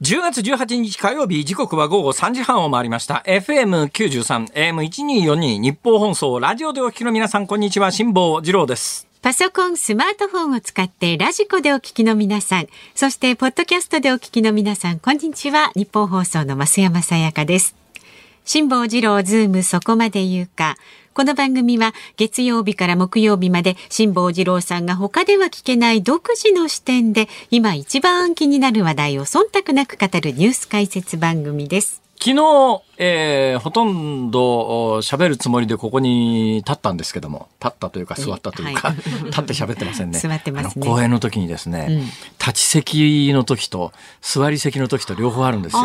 10月18日火曜日時刻は午後3時半を回りました FM93 AM1242 ニッポン放送ラジオでお聞きの皆さんこんにちは辛坊治郎ですパソコン、スマートフォンを使ってラジコでお聞きの皆さん、そしてポッドキャストでお聞きの皆さん、こんにちは。ニッポン放送の増山さやかです。辛坊治郎ズームそこまで言うか。この番組は月曜日から木曜日まで辛坊治郎さんが他では聞けない独自の視点で今一番気になる話題を忖度なく語るニュース解説番組です。昨日、えー、ほとんど喋るつもりでここに立ったんですけども、立ったというか座ったというか、はい、立って喋ってませんね。座ってますね。講演の時にですね、うん、立ち席の時と座り席の時と両方あるんですよ。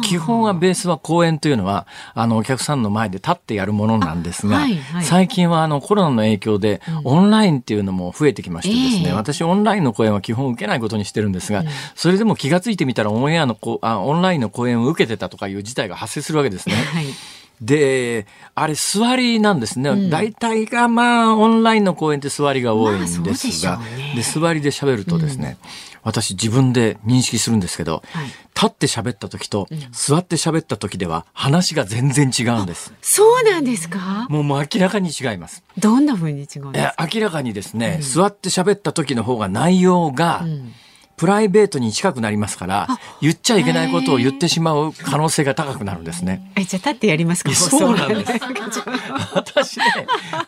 基本はベースは講演というのは、あの、お客さんの前で立ってやるものなんですが、はいはい、最近はあのコロナの影響で、オンラインっていうのも増えてきましてですね、うん、私オンラインの講演は基本受けないことにしてるんですが、うん、それでも気がついてみたらオンエアのあ、オンラインの講演を受けてたとかいう事態が発生するわけですね。はい。で、あれ座りなんですね。うん、大体がまあオンラインの講演って座りが多いんですが、まあで、ね、座りで喋るとですね、うん、私自分で認識するんですけど、はい、立って喋った時と、座って喋った時では話が全然違うんです。そうなんですか？もう明らかに違います。どんな風に違うんですか？明らかにですね、座って喋った時の方が内容が、プライベートに近くなりますから、言っちゃいけないことを言ってしまう可能性が高くなるんですね。え、じゃあ立ってやりますかそうなんです。私ね、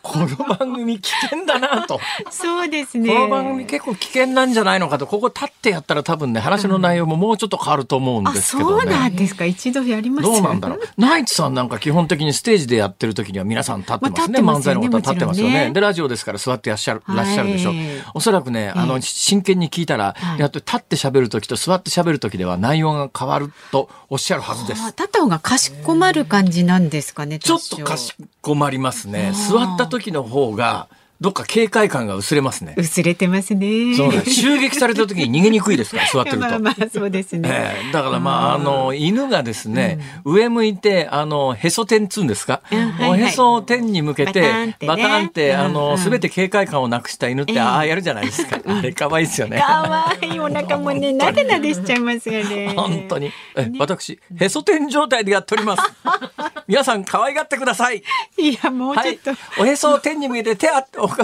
この番組危険だなと。そうですね。この番組結構危険なんじゃないのかと、ここ立ってやったら多分ね、話の内容ももうちょっと変わると思うんですけど、ね、そうなんですか。一度やりますどうなんだろう。ナイツさんなんか基本的にステージでやってる時には皆さん立ってますね。まあ、すね漫才の方立ってますよね、ね、で、ラジオですから座ってらっしゃる、らっしゃるでしょ。おそらくね、あの、真剣に聞いたら、やっと立って喋る時と座って喋る時では内容が変わるとおっしゃるはずです。立った方がかしこまる感じなんですかね。ちょっとかしこまりますね。座った時の方が、どっか警戒感が薄れますね。薄れてますね。そうね。襲撃された時に逃げにくいですから、座ってると。まあまあ、そうですね。えー、だからまあ、あの、犬がですね、うん、上向いて、あの、へそ天つんですか、うんはいはい、へそ天に向けて、バタンって、ね、あの、すべ、て警戒感をなくした犬って、ああ、やるじゃないですか。あれ、可愛いですよね。可愛いお腹もね、なでなでしちゃいますよね。本当に。え、私、へそ天状態でやっております。皆さん、可愛がってください。いや、もうちょっと。はい、おへそを天に向けて手あ、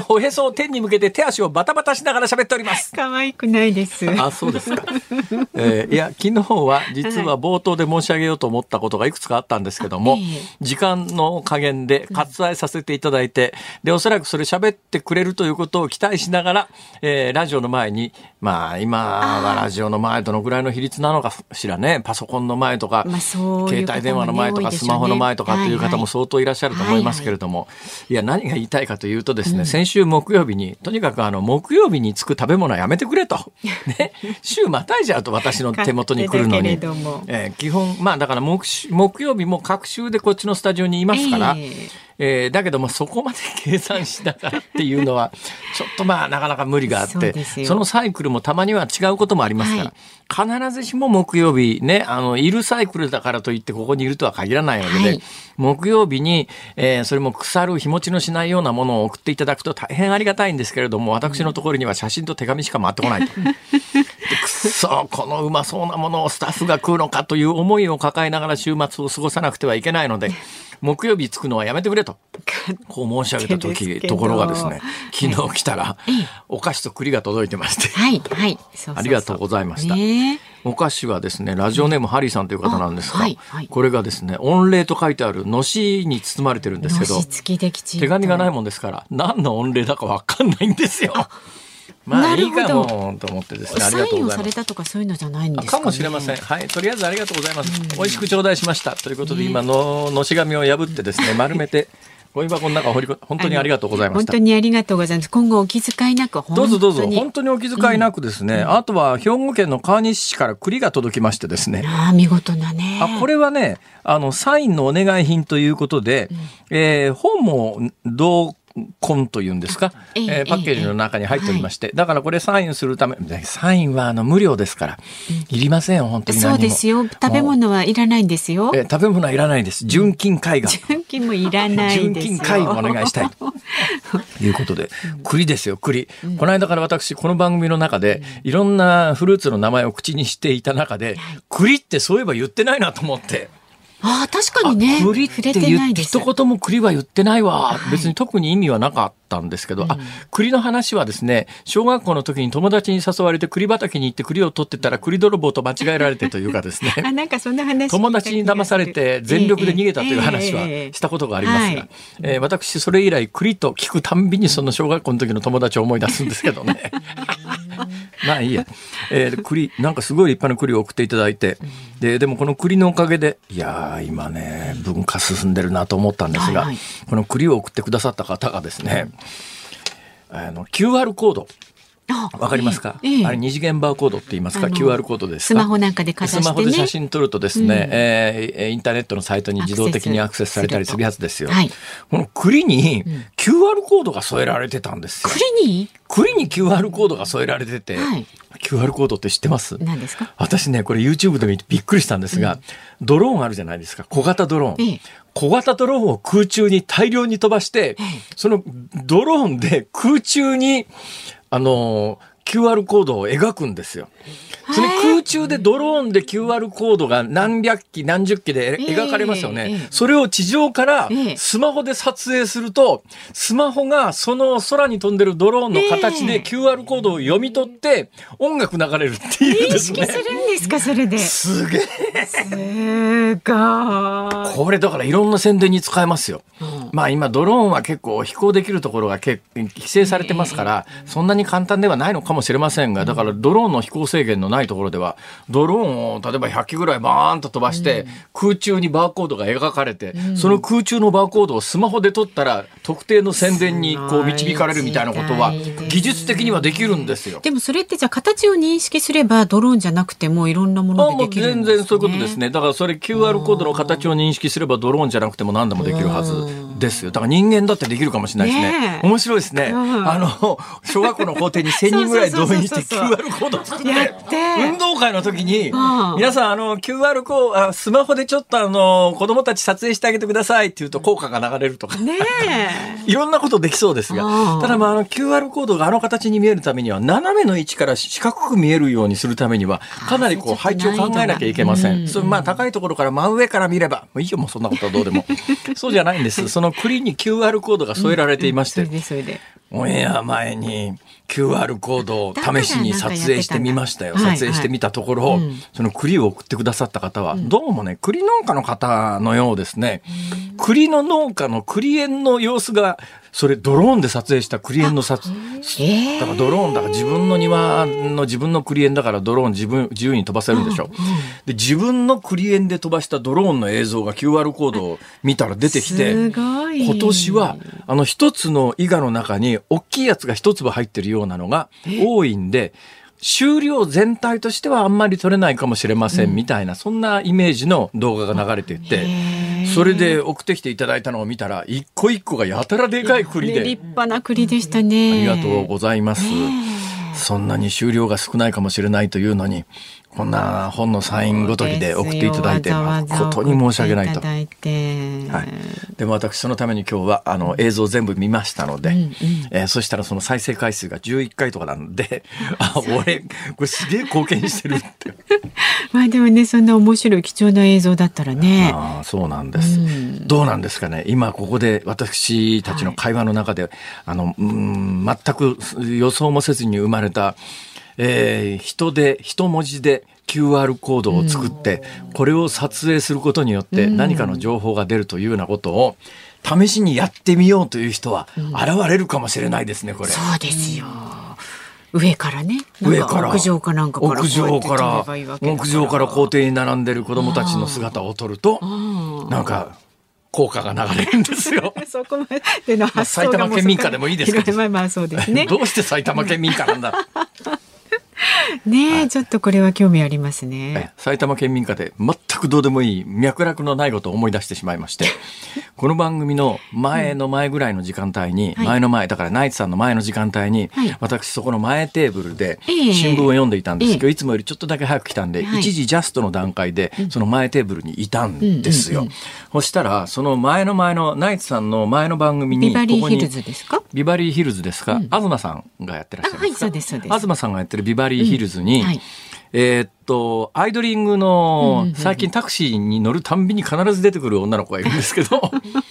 おへそを天に向けて手足をバタバタしながら喋っております。可愛くないです。あ、そうですか。えー、いや、昨日は実は冒頭で申し上げようと思ったことがいくつかあったんですけども、はい、時間の加減で割愛させていただいて、で、おそらくそれ喋ってくれるということを期待しながら、えー、ラジオの前に、まあ、今はラジオの前どのぐらいの比率なのかしらね、パソコンの前とか、まあ、携帯電話の前とか、スマホの前とかという方も相当いらっしゃると思いますけれども、いや、何が言いたいかというとですね、うん、先週木曜日に、とにかくあの、木曜日につく食べ物はやめてくれと。ね。週またいじゃうと私の手元に来るのに。えー、基本、まあだから木木曜日も各週でこっちのスタジオにいますから、えーえー、だけどもそこまで計算しながらっていうのはちょっとまあなかなか無理があってそのサイクルもたまには違うこともありますから、はい、必ずしも木曜日ねあのいるサイクルだからといってここにいるとは限らないわけで、はい、木曜日に、えー、それも腐る日持ちのしないようなものを送っていただくと大変ありがたいんですけれども私のところには写真と手紙しか回ってこないと。くそこのうまそうなものをスタッフが食うのかという思いを抱えながら週末を過ごさなくてはいけないので。木曜日着くのはやめてくれと、こう申し上げた時、ところがです。ね、昨日来たら、お菓子と栗が届いてまして、はい、はい。ありがとうございました。お菓子はですね、ラジオネームハリーさんという方なんですが、これがですね、御礼と書いてあるのしに包まれてるんですけど、手紙がないもんですから、何の御礼だかわかんないんですよ。まあいいかもと思ってですね。ありがとうございます。されたとかそういうのじゃないんですか、ね、かもしれません。はい。とりあえずありがとうございます。うん、美味しく頂戴しました。ということで、今ののし紙を破ってですね、丸めて。ゴミ箱の中掘り本当にありがとうございまし本当にありがとうございます。今後お気遣いなくどうぞどうぞ本当にお気遣いなくですね。うん、あとは兵庫県の川西市から栗が届きましてですね。ああ見事なね。あこれはねあのサインのお願い品ということで、うん、えー、本も同コンというんですか、えええーパッケージの中に入っておりまして、だからこれサインするため、でサインはあの無料ですから、いりませんよ、本当に何そう。ですよ。食べ物はいらないんですよ。えー食べ物はいらないです。純金絵画。純金もいらない純ですよ。金絵画お願いしたい。と いうことで、栗ですよ、栗。この間から私、この番組の中で、いろんなフルーツの名前を口にしていた中で、栗ってそういえば言ってないなと思って。ああ、確かにね。あ栗って触れて言って。一言も栗は言ってないわ、はい別に特に意味はなかったんですけど、あ栗の話はですね小学校の時に友達に誘われて栗畑に行って栗を取ってたら栗泥棒と間違えられてというかですね あ、なんかそんな話。友達に騙されて全力で逃げたという話はしたことがありますが、はいえー私それ以来栗と聞くたんびにその小学校の時の友達を思い出すんですけどね まあいいや、えー栗なんかすごい立派な栗を送っていただいて。ででもこの栗のおかげでいやー今ね文化進んでるなと思ったんですが、はいはい。この栗を送ってくださった方がですねあの QR コードあわかりますか、ええあれ二次元バーコードって言いますか？QR コードですか？スマホなんかでかざしてね。スマホで写真撮るとですね、うん。えーインターネットのサイトに自動的にアクセスされたりするやつですよ。はい。この栗に QR コードが添えられてたんですよ。栗に？栗に QR コードが添えられてて、はい。QR コードって知ってます？何ですか？私ね、これ YouTube で見てびっくりしたんですが、ドローンあるじゃないですか？小型ドローン。ええ。小型ドローンを空中に大量に飛ばして、そのドローンで空中に、あのー QR コードを描くんですよ。その空中でドローンで QR コードが何百機何十機でええ描かれますよね。ええそれを地上からええスマホで撮影すると、スマホがその空に飛んでるドローンの形でええ QR コードを読み取って音楽流れるっていう認ですね識す。るんですかそれで。すすげえ。ごい。これだからいろんな宣伝に使えますよ。うんまあ今ドローンは結構飛行できるところが結規制されてますから、そんなに簡単ではないのかもしれませんが、だからドローンの飛行制限のないところでは、ドローンを例えば100機ぐらいバーンと飛ばして、空中にバーコードが描かれて、その空中のバーコードをスマホで撮ったら、特定の宣伝にこう導かれるみたいなことは技術的にはできるんですよ。でもそれってじゃあ形を認識すればドローンじゃなくてもいろんなものでできるんですか、ね、全然そういうことですね。だからそれ QR コードの形を認識すればドローンじゃなくても何でもできるはずですよ。だから人間だってできるかもしれないですね。面白いですね。うんあの、小学校の校庭に1000人ぐらい動員して QR コード作って、運動会の時にうん、皆さんあの QR コード、あスマホでちょっとあの、子供たち撮影してあげてくださいって言うと効果が流れるとか。ね いろんなことできそうですがう、んただまああの QR コードがあの形に見えるためには、斜めの位置から四角く見えるようにするためには、かなりこう配置を考えなきゃいけませうんん。それまあ高いところから真上から見れば、もういいよもうそんなことはどうでも。そうじゃないんです。その栗に QR コードが添えられていましそれて、でそれで。オンエア前に QR コードを試しに撮影してみましたよ。撮影してみたところ、はいはいうんその栗を送ってくださった方は、どうもね、栗農家の方のようですね。栗の農家の栗園の様子が、それドローンで撮影した栗園の撮えだからドローンだから自分の庭の自分の栗園だからドローン自分自由に飛ばせるんでしょ。で自分の栗園で飛ばしたドローンの映像が QR コードを見たら出てきて。今年はあの一つの伊賀の中に大きいやつが一粒入ってるようなのが多いんで収量全体としてはあんまり取れないかもしれませんみたいな、そんなイメージの動画が流れていてそれで送ってきていただいたのを見たら一個一個がやたらでかい栗でね立派な栗でしたね。ありがとうございます。そんなに収量が少ないかもしれないというのに、こんな本のサインごときで送っていただいて、誠に申し訳ないと。はい、でも私そのために今日はあの映像全部見ましたので、えーそしたらその再生回数が11回とかなんで あ俺これすげえ貢献してるって。まあでもねそんな面白い貴重な映像だったらね。ああそうなんです、うん。どうなんですかね。今ここで私たちの会話の中で、あのうん全く予想もせずに生まれた、えー人で一文字で QR コードを作って、これを撮影することによって何かの情報が出るというようなことを試しにやってみようという人は現れるかもしれないですねこれ。そうですよ。上からね。上から屋上かなんかから屋上から屋上から校庭に並んでる子供たちの姿を撮るとなんか効果が流れるんですよ。そこまでのまあ埼玉県民家でもいいですけど まあまあそうですね。どうして埼玉県民家なんだ ね、はい、ちょっとこれは興味ありますね。埼玉県民家で全くどうでもいい脈絡のないことを思い出してしまいまして、この番組の前の前ぐらいの時間帯に、うん、前の前、だからナイツさんの前の時間帯に、はい、私そこの前テーブルで新聞を読んでいたんですけど、えー、いつもよりちょっとだけ早く来たんで、一時ジャストの段階でその前テーブルにいたんですよ。そしたら、その前の前のナイツさんの前の番組に、ビバリーヒルズですか？ビバリーヒルズですか、うん、東さんがやってらっしゃるんですか、はい、そうです、そうです。東さんがやってるビバリーヒルズに、うんはい。えー、っと、アイドリングの、最近タクシーに乗るたんびに必ず出てくる女の子がいるんですけど、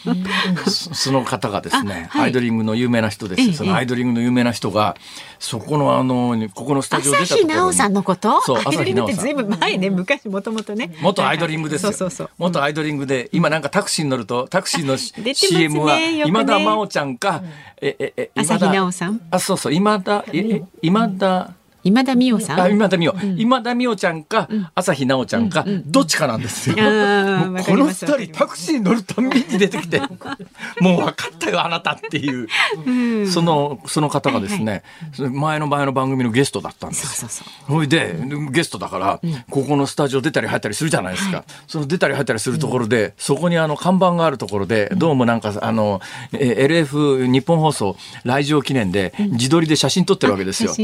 その方がですね、はい、アイドリングの有名な人です。そのアイドリングの有名な人が、そこのあの、ここのスタジオ出たところに。朝日奈央さんのこと？そう、朝日奈央さん。ずいぶん前ね、昔もともとね。元アイドリングですよ。そうそうそう。元アイドリングで、今なんかタクシーに乗ると、タクシーの CM は、今田真央ちゃんか、え、え、え、朝日奈央さん？あ、そうそう、今田、え、今田、今田美桜さん？今田美桜、うん、今田美桜ちゃんか、朝日奈央ちゃんか、どっちかなんですよ。この二人タクシーに乗るたんびに出てきて、もう分かったよあなたっていう、そのその方がですね、前の前の番組のゲストだったんです。そうそうそう。ほいでゲストだから、ここのスタジオ出たり入ったりするじゃないですか。その出たり入ったりするところで、そこにあの看板があるところで、どうもなんかあの、え LF 日本放送来場記念で自撮りで写真撮ってるわけですよ。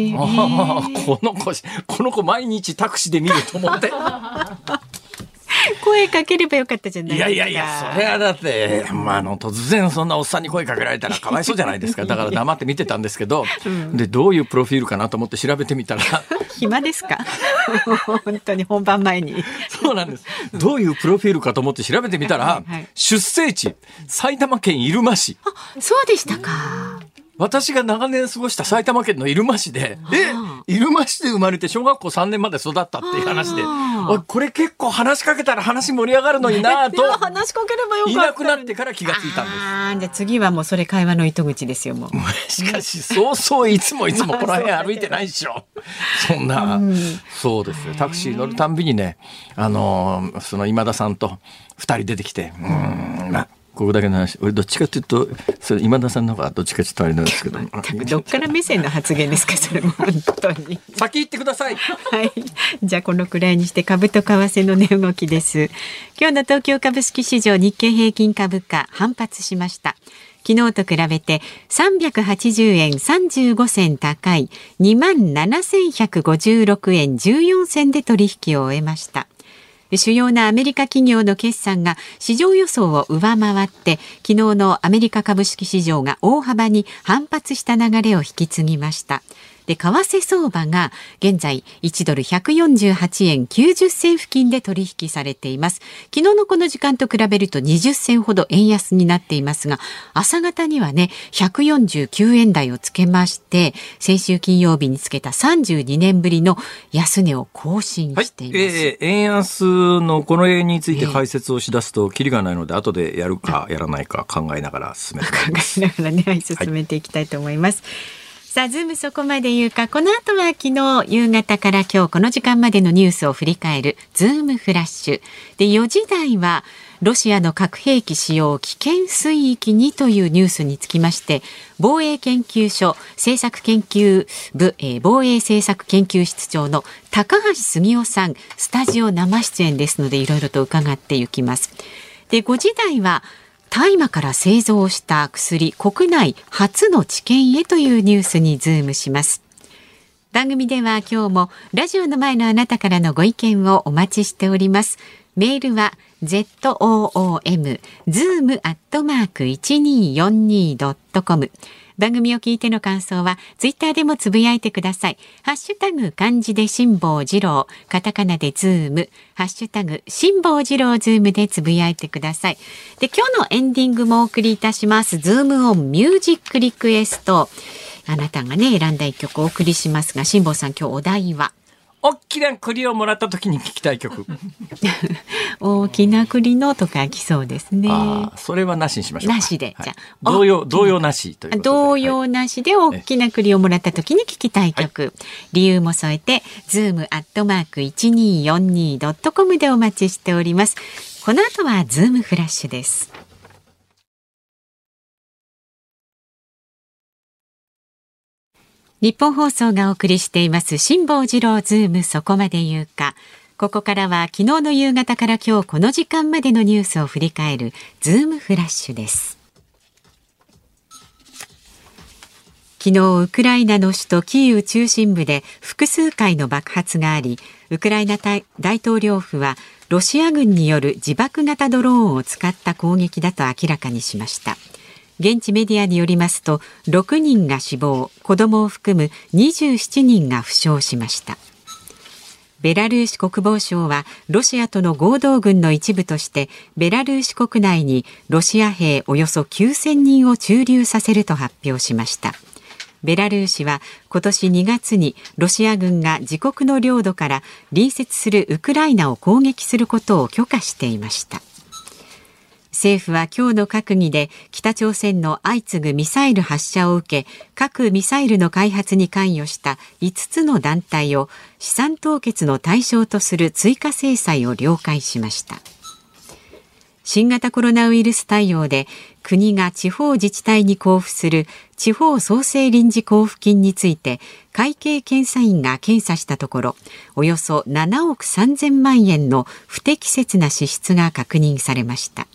この子、この子毎日タクシーで見ると思って。声かければよかったじゃないですか。いやいやいや、それはだって、まあ、あの、突然そんなおっさんに声かけられたらかわいそうじゃないですか。だから黙って見てたんですけど、うん、で、どういうプロフィールかなと思って調べてみたら。暇ですか？本当に本番前に。そうなんです。どういうプロフィールかと思って調べてみたら、はいはい、出生地、埼玉県入間市。あ、そうでしたか。私が長年過ごした埼玉県の入間市で、え、入間市で生まれて小学校3年まで育ったっていう話で、これ結構話しかけたら話盛り上がるのになと。話しかければよかった。いなくなってから気がついたんです。あじゃあ次はもうそれ会話の糸口ですよ、もう。しかし、そうそういつもいつもこの辺歩いてないでしょ。そんな、そうですよ。タクシー乗るたんびにね、あのその今田さんと二人出てきて、うん、まあ、ここだけの話。俺どっちかというとそれ今田さんの方がどっちかちょっとあれなんですけど。どっから目線の発言ですか？それも本当に。先行ってください。はい。じゃあこのくらいにして株と為替の値動きです。今日の東京株式市場日経平均株価反発しました。昨日と比べて380円35銭高い2万7156円14銭で取引を終えました主要なアメリカ企業の決算が市場予想を上回って昨日のアメリカ株式市場が大幅に反発した流れを引き継ぎました。で為替相場が現在1ドル148円90銭付近で取引されています。昨日のこの時間と比べると20銭ほど円安になっていますが朝方にはね149円台をつけまして先週金曜日につけた32年ぶりの安値を更新しています、はい、えー、円安のこの円について解説をしだすときりがないので後でやるかやらないか考えながら進めて 考えながらね、はい、進めていきたいと思います、はいさあ、ズームそこまで言うか、この後は昨日夕方から今日この時間までのニュースを振り返るズームフラッシュ。で、4時台はロシアの核兵器使用危険水域にというニュースにつきまして、防衛研究所政策研究部、えー、防衛政策研究室長の高橋杉雄さん、スタジオ生出演ですので、いろいろと伺っていきます。で、5時台は大麻から製造した薬国内初の治験へというニュースにズームします。番組では今日もラジオの前のあなたからのご意見をお待ちしております。メールは zoom zoom アットマーク 1242.com 番組を聞いての感想はツイッターでもつぶやいてください。ハッシュタグ漢字で辛坊治郎、カタカナでズーム、ハッシュタグ辛坊治郎ズームでつぶやいてください。で、今日のエンディングもお送りいたします。ズームオンミュージックリクエスト。あなたがね、選んだ一曲お送りしますが、辛坊さん今日お題は？大きな栗をもらった時に聞きたい曲。大きな栗のとか来そうですね。それはなしにしましょうなしで、はい、じゃ童謡童謡なしという童謡なしで大きな栗をもらった時に聞きたい曲、はい、理由も添えてズームアットマーク一二四二ドットコムでお待ちしております。この後はズームフラッシュです。ニッポン放送がお送りしています辛坊治郎ズームそこまで言うか。ここからは昨日の夕方から今日この時間までのニュースを振り返るズームフラッシュです。昨日ウクライナの首都キーウ中心部で複数回の爆発がありウクライナ大統領府はロシア軍による自爆型ドローンを使った攻撃だと明らかにしました。現地メディアによりますと6人が死亡子供を含む27人が負傷しました。ベラルーシ国防省はロシアとの合同軍の一部としてベラルーシ国内にロシア兵およそ9000人を駐留させると発表しました。ベラルーシは今年2月にロシア軍が自国の領土から隣接するウクライナを攻撃することを許可していました。政府は今日の閣議で北朝鮮の相次ぐミサイル発射を受け核ミサイルの開発に関与した5つの団体を資産凍結の対象とする追加制裁を了解しました。新型コロナウイルス対応で国が地方自治体に交付する地方創生臨時交付金について会計検査院が検査したところおよそ7億3000万円の不適切な支出が確認されました。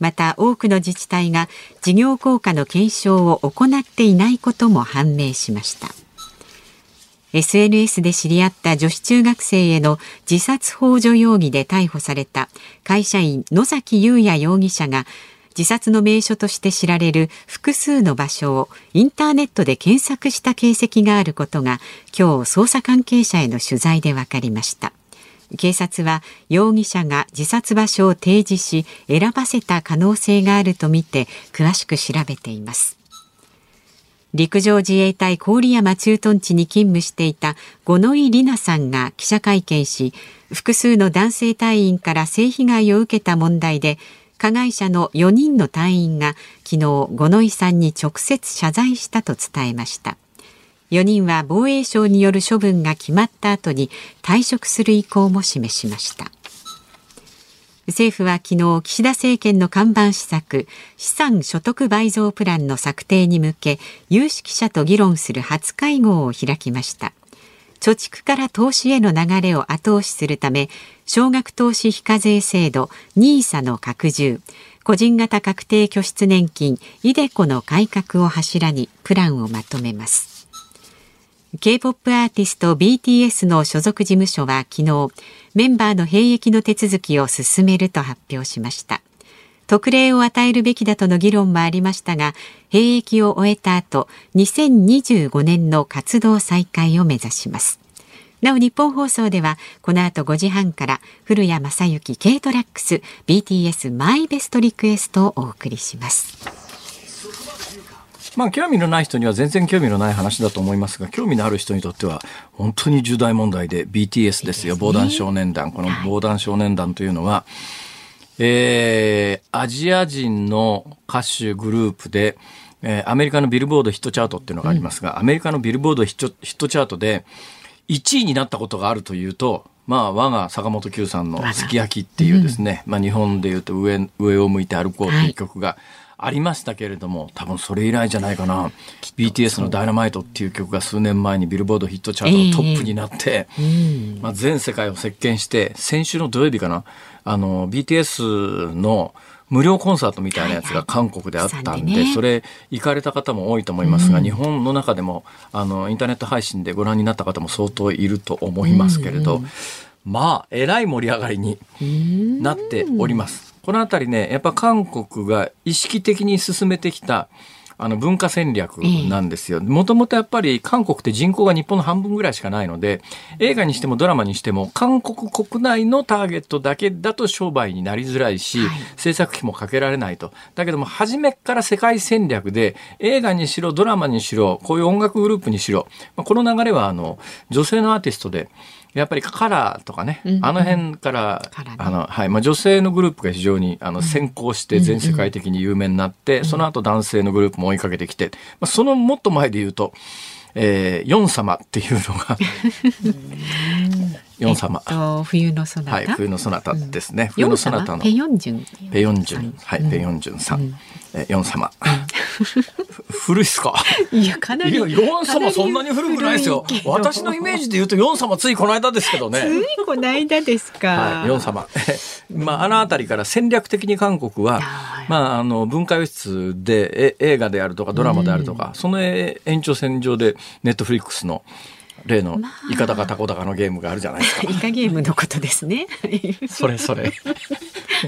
また多くの自治体が事業効果の検証を行っていないことも判明しました。SNS で知り合った女子中学生への自殺幇助容疑で逮捕された会社員野崎祐也容疑者が自殺の名所として知られる複数の場所をインターネットで検索した形跡があることが今日捜査関係者への取材で分かりました。警察は容疑者が自殺場所を提示し選ばせた可能性があるとみて詳しく調べています。陸上自衛隊郡山駐屯地に勤務していた五ノ井里奈さんが記者会見し複数の男性隊員から性被害を受けた問題で加害者の4人の隊員が昨日五ノ井さんに直接謝罪したと伝えました。4人は防衛省による処分が決まった後に退職する意向も示しました。政府は昨日岸田政権の看板施策資産所得倍増プランの策定に向け有識者と議論する初会合を開きました。貯蓄から投資への流れを後押しするため少額投資非課税制度 NISA の拡充個人型確定拠出年金 iDeCo の改革を柱にプランをまとめます。K-POP アーティスト BTS の所属事務所は昨日メンバーの兵役の手続きを進めると発表しました。特例を与えるべきだとの議論もありましたが兵役を終えた後2025年の活動再開を目指します。なお日本放送ではこの後5時半から古谷正幸軽トラックス BTS マイベストリクエストをお送りします。まあ、興味のない人には全然興味のない話だと思いますが、興味のある人にとっては、本当に重大問題で、BTS ですよ、防弾少年団。この防弾少年団というのは、えー、アジア人の歌手グループで、えー、アメリカのビルボードヒットチャートっていうのがありますが、アメリカのビルボードヒットチャートで1位になったことがあるというと、まあ、我が坂本九さんの「すき焼き」っていうですね、うん、まあ、日本でいうと上「上を向いて歩こう」っていう曲が、はいありましたけれども多分それ以来じゃないかな。BTS の「ダイナマイトっていう曲が数年前にビルボードヒットチャートのトップになって、えー、まあ、全世界を席巻して先週の土曜日かな。あの BTS の無料コンサートみたいなやつが韓国であったんで、それ行かれた方も多いと思いますが、日本の中でもあのインターネット配信でご覧になった方も相当いると思いますけれど、まあえらい盛り上がりになっております。このあたりね、やっぱ韓国が意識的に進めてきた、あの文化戦略なんですよ。もともとやっぱり韓国って人口が日本の半分ぐらいしかないので、映画にしてもドラマにしても韓国国内のターゲットだけだと商売になりづらいし、はい、制作費もかけられないと。だけども初めから世界戦略で映画にしろドラマにしろ、こういう音楽グループにしろ、この流れはあの女性のアーティストで、やっぱりカラーとかね、あの辺から、あの、はい、まあ女性のグループが非常にあの先行して全世界的に有名になって、その後男性のグループも追いかけてきて、まあそのもっと前で言うと、えー、ヨン様っていうのがヨン様、えっと、冬のソナタ。はい、冬のソナタですね。冬のソナタの。ペヨンジュン。ペヨンジュン。はい、ペヨンジュンさん。えヨン様。古いっすか？いや、かなり。いや、ヨン様そんなに古くないですよ。私のイメージで言うとヨン様ついこの間ですけどね。ついこの間ですか。はい、ヨン様。まあ、あのあたりから戦略的に韓国は、まあ、あの、文化輸出で、え映画であるとかドラマであるとか、うん、その延長線上でネットフリックスの、例のイカダカタコダカのゲームがあるじゃないですか。イカゲームのことですね。それそれ。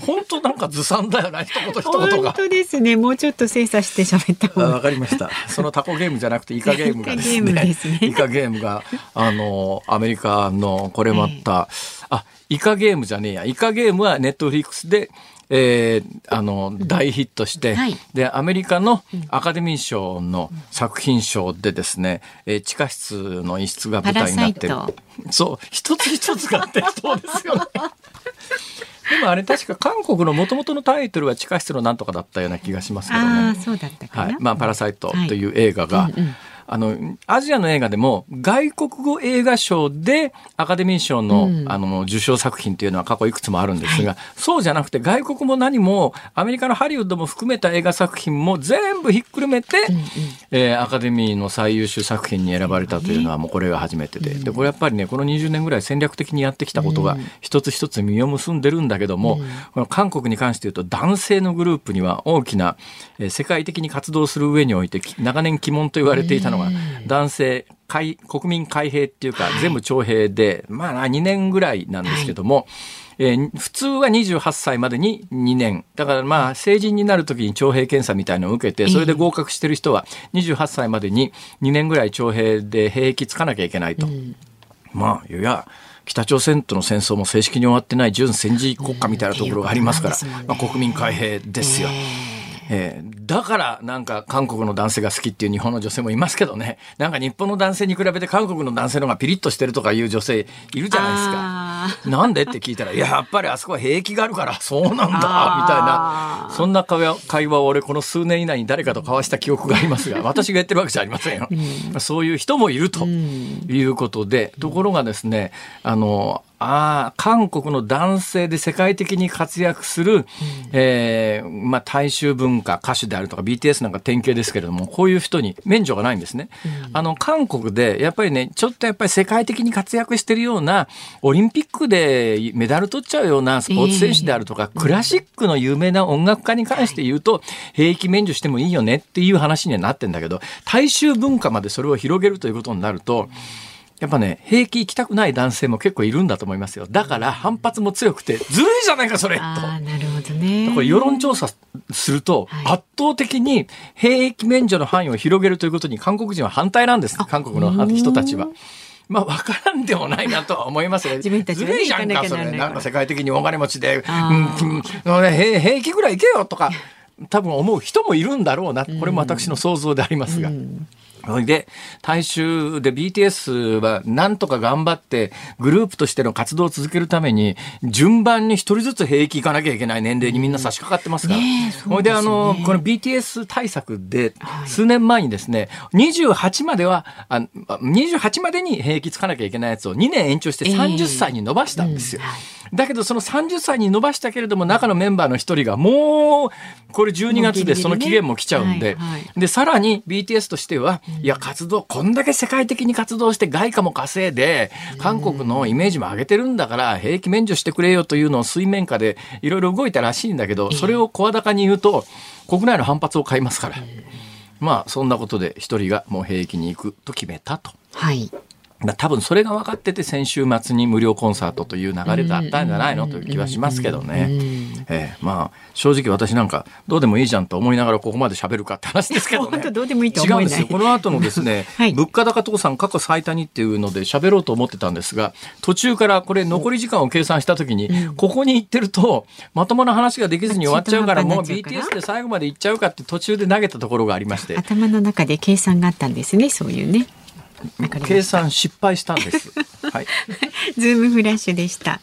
本当なんかずさんだよな一言一言が。本当ですね。もうちょっと精査して喋ったわかりました。そのタコゲームじゃなくてイカゲームがですね。イカね イカゲームがあのアメリカのこれまた、えー、あイカゲームじゃねえや。イカゲームはネットフリックスでえー、あの大ヒットして、はい、でアメリカのアカデミー賞の作品賞でですね、えー、地下室の一室が舞台になってるそう一つ一つが適当ですよね。でもあれ確か韓国のもともとのタイトルは地下室のなんとかだったような気がしますけどね。あそうだった。はい。まあパラサイトという映画が、はいうんうんあの、アジアの映画でも外国語映画賞でアカデミー賞のうん、あの受賞作品というのは過去いくつもあるんですが、はい、そうじゃなくて外国も何もアメリカのハリウッドも含めた映画作品も全部ひっくるめて、うんうん、えー、アカデミーの最優秀作品に選ばれたというのはもうこれが初めてで、で、これやっぱりね、この20年ぐらい戦略的にやってきたことが一つ一つ実を結んでるんだけども、うん、この韓国に関して言うと男性のグループには大きな、えー、世界的に活動する上において長年鬼門と言われていたのが男性国民開閉っていうか、全部徴兵で、まあ2年ぐらいなんですけども、えー、普通は28歳までに2年。だからまあ成人になるときに徴兵検査みたいのを受けて、それで合格してる人は28歳までに2年ぐらい徴兵で兵役つかなきゃいけないと。うん、まあ、いや、北朝鮮との戦争も正式に終わってない準戦時国家みたいなところがありますから、まあ、国民開閉ですよ。えー、だからなんか韓国の男性が好きっていう日本の女性もいますけどね。なんか日本の男性に比べて韓国の男性の方がピリッとしてるとかいう女性いるじゃないですか。なんでって聞いたらやっぱりあそこは兵役があるからそうなんだみたいな。そんな会話会話を俺この数年以内に誰かと交わした記憶がありますが 私が言ってるわけじゃありませんよ。うん、そういう人もいるということで、ところがですねあのああ、韓国の男性で世界的に活躍する、うん、えー、まあ、大衆文化、歌手であるとか BTS なんか典型ですけれども、こういう人に免除がないんですね。うん、あの、韓国で、やっぱりね、ちょっとやっぱり世界的に活躍してるような、オリンピックでメダル取っちゃうようなスポーツ選手であるとか、えー、クラシックの有名な音楽家に関して言うと、兵役免除してもいいよねっていう話にはなってんだけど、大衆文化までそれを広げるということになると、やっぱね、兵役行きたくない男性も結構いるんだと思いますよ。だから反発も強くて、ずるいじゃないか、それと。なるほどね。これ世論調査すると、圧倒的に兵役免除の範囲を広げるということに韓国人は反対なんです。韓国の人たちは。まあ、わからんでもないなとは思いますね。自分たちずるいじゃんか、それ。なんか世界的に大金持ちで、うん、兵兵役ぐらい行けよとか、多分思う人もいるんだろうな。これも私の想像でありますが。うんで、大衆で BTS はなんとか頑張ってグループとしての活動を続けるために順番に一人ずつ兵役行かなきゃいけない年齢にみんな差し掛かってますから。ほ、いで、あの、この BTS 対策で数年前にですね、28までは、あ28までに兵役つかなきゃいけないやつを2年延長して30歳に伸ばしたんですよ。だけどその30歳に伸ばしたけれども中のメンバーの一人がもうこれ12月でその期限も来ちゃうんで、で、さらに BTS としては、いや、活動、こんだけ世界的に活動して外貨も稼いで、韓国のイメージも上げてるんだから、兵役免除してくれよというのを水面下でいろいろ動いたらしいんだけど、それを声高に言うと、国内の反発を買いますから。まあ、そんなことで一人がもう兵役に行くと決めたと。はい。多分それが分かってて先週末に無料コンサートという流れがあったんじゃないの？という気はしますけどね。えー、まあ正直私なんかどうでもいいじゃんと思いながらここまで喋るかって話ですけどね。本当どうでもいいと思違うんですよ。この後のですね、はい、物価高倒産過去最多にっていうので喋ろうと思ってたんですが、途中からこれ残り時間を計算した時に、ここに行ってるとまともな話ができずに終わっちゃうからもう BTS で最後まで行っちゃうかって途中で投げたところがありまして。頭の中で計算があったんですね、そういうね。計算失敗したんです。はい。ズームフラッシュでした。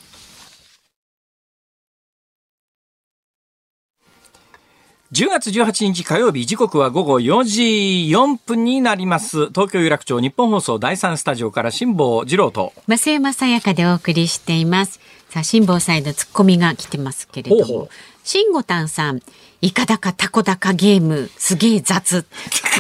10月18日火曜日時刻は午後4時4分になります東京有楽町日本放送第三スタジオから辛坊治郎と増山さやかでお送りしていますさあ辛坊さんのツッコミが来てますけれども慎吾丹さん、イカダカタコダカゲーム、すげえ雑。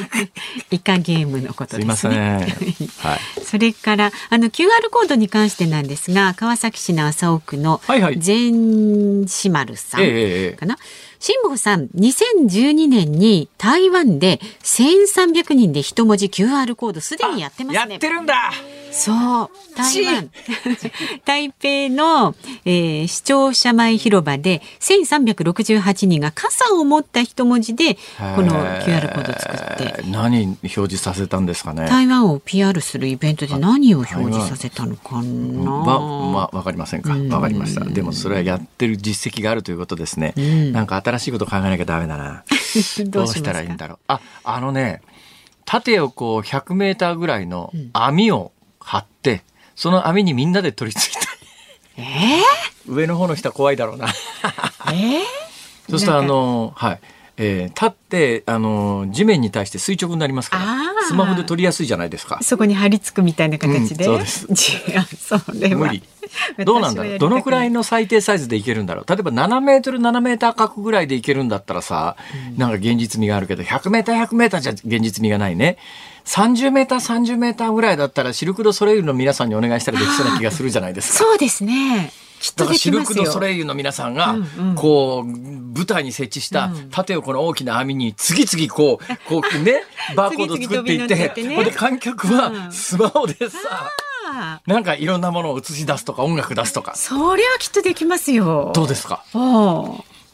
イカゲームのことですね。す。はい。それから、あの QR コードに関してなんですが、川崎市の麻生区の全志丸さんかな。はいはいええ辛坊さん、2012年に台湾で1300人で一文字 QR コードすでにやってますね。やってるんだそう。台湾。台北の、えー、視聴者前広場で1368人が傘を持った一文字でこの QR コードを作って。何表示させたんですかね？台湾を PR するイベントで何を表示させたのかな。ままあわかりませんか？わかりました。でもそれはやってる実績があるということですね、うん、なんか新しいこと考えなきゃダメだな。どうしたらいいんだろう。ああのね縦をこう100メーターぐらいの網を張って、その網にみんなで取り付いた。えー、上の方の人は怖いだろうな。えー、そしたらあの、はい。えー、立ってあの地面に対して垂直になりますからスマホで撮りやすいじゃないですか。そこに張り付くみたいな形で、うん、そうです。無理。どうなんだろう？どのくらいの最低サイズでいけるんだろう？例えば7メートル7メーター角ぐらいでいけるんだったらさ、うん、なんか現実味があるけど100メーター100メーターじゃ現実味がないね。30メーター30メーターぐらいだったらシルク・ド・ソレイユの皆さんにお願いしたらできそうな気がするじゃないですか。そうですねきっとシルク・ド・ソレイユの皆さんが、こう、舞台に設置した縦横の大きな網に次々こう、こうね、バーコード作っていって、こで観客はスマホでさ、なんかいろんなものを映し出すとか音楽出すとか。それはきっとできますよ。どうですか？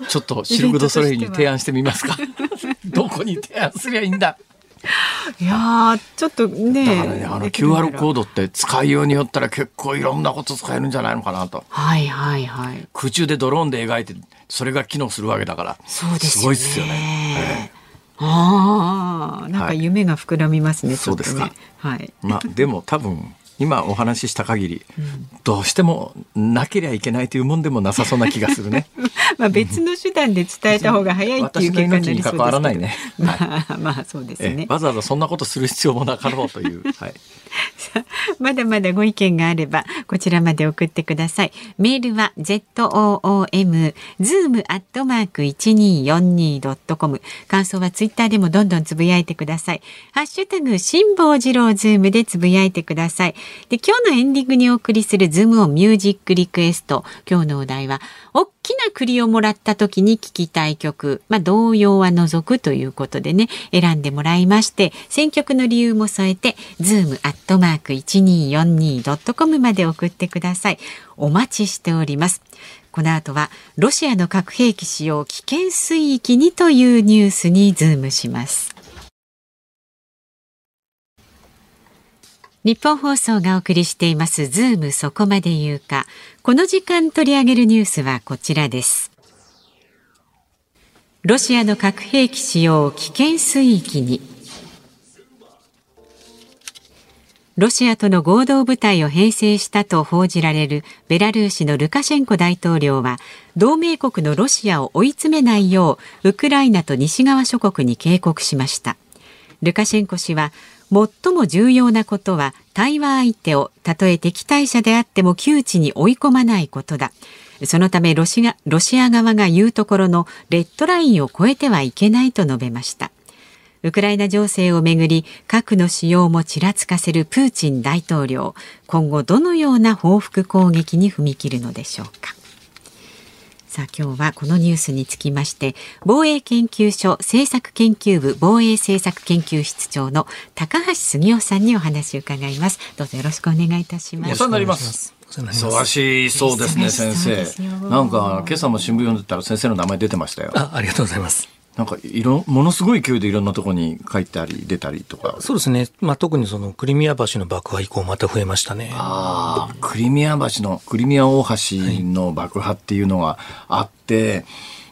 ちょっとシルク・ド・ソレイユに提案してみますか。どこに提案すりゃいいんだ？いやちょっとねだからねあの QR コードって使いようによったら結構いろんなこと使えるんじゃないのかなとはいはいはい空中でドローンで描いてそれが機能するわけだからそうです、ね、すごいですよね、えーああ、なんか夢が膨らみますね。はい、そうですか。はい。まあ、でも、多分。今お話しした限り、うん、どうしてもなければいけないというもんでもなさそうな気がするね。まあ別の手段で伝えた方が早いっていう結果になりそうですけど。わらないね。まあ、まあそうですね。わざわざそんなことする必要もなかろうという。はい。まだまだご意見があればこちらまで送ってください。メールは z o o m zoom アットマーク一二四二ドットコム。感想はツイッターでもどんどんつぶやいてください。ハッシュタグ辛坊治郎ズームでつぶやいてください。で今日のエンディングにお送りするズームオンミュージックリクエスト。今日のお題は大きな栗をもらった時に聴きたい曲、まあ童謡は除くということでね選んでもらいまして、選曲の理由も添えてズームアットマーク一二四二ドットコムまで送ってください。お待ちしております。この後はロシアの核兵器使用危険水域にというニュースにズームします。ニッポン放送がお送りしていますズームそこまで言うか。この時間取り上げるニュースはこちらです。ロシアの核兵器使用危険水域に。ロシアとの合同部隊を編成したと報じられるベラルーシのルカシェンコ大統領は同盟国のロシアを追い詰めないようウクライナと西側諸国に警告しましたルカシェンコ氏は最も重要なことは対話相手をたとえ敵対者であっても窮地に追い込まないことだ。そのためロシアロシア側が言うところのレッドラインを越えてはいけないと述べました。ウクライナ情勢をめぐり核の使用もちらつかせるプーチン大統領。今後どのような報復攻撃に踏み切るのでしょうか。さあ今日はこのニュースにつきまして防衛研究所政策研究部防衛政策研究室長の高橋杉雄さんにお話を伺います。どうぞよろしくお願いいたします。お世話になります。忙しそうですね先生。なんか今朝も新聞読んでたら先生の名前出てましたよ。あありがとうございますなんかいろものすごい勢いでいろんなところに書いたり出たりとか。そうですね、まあ、特にそのクリミア橋の爆破以降また増えましたね。ああクリミア橋のクリミア大橋の爆破っていうのがあって、はい、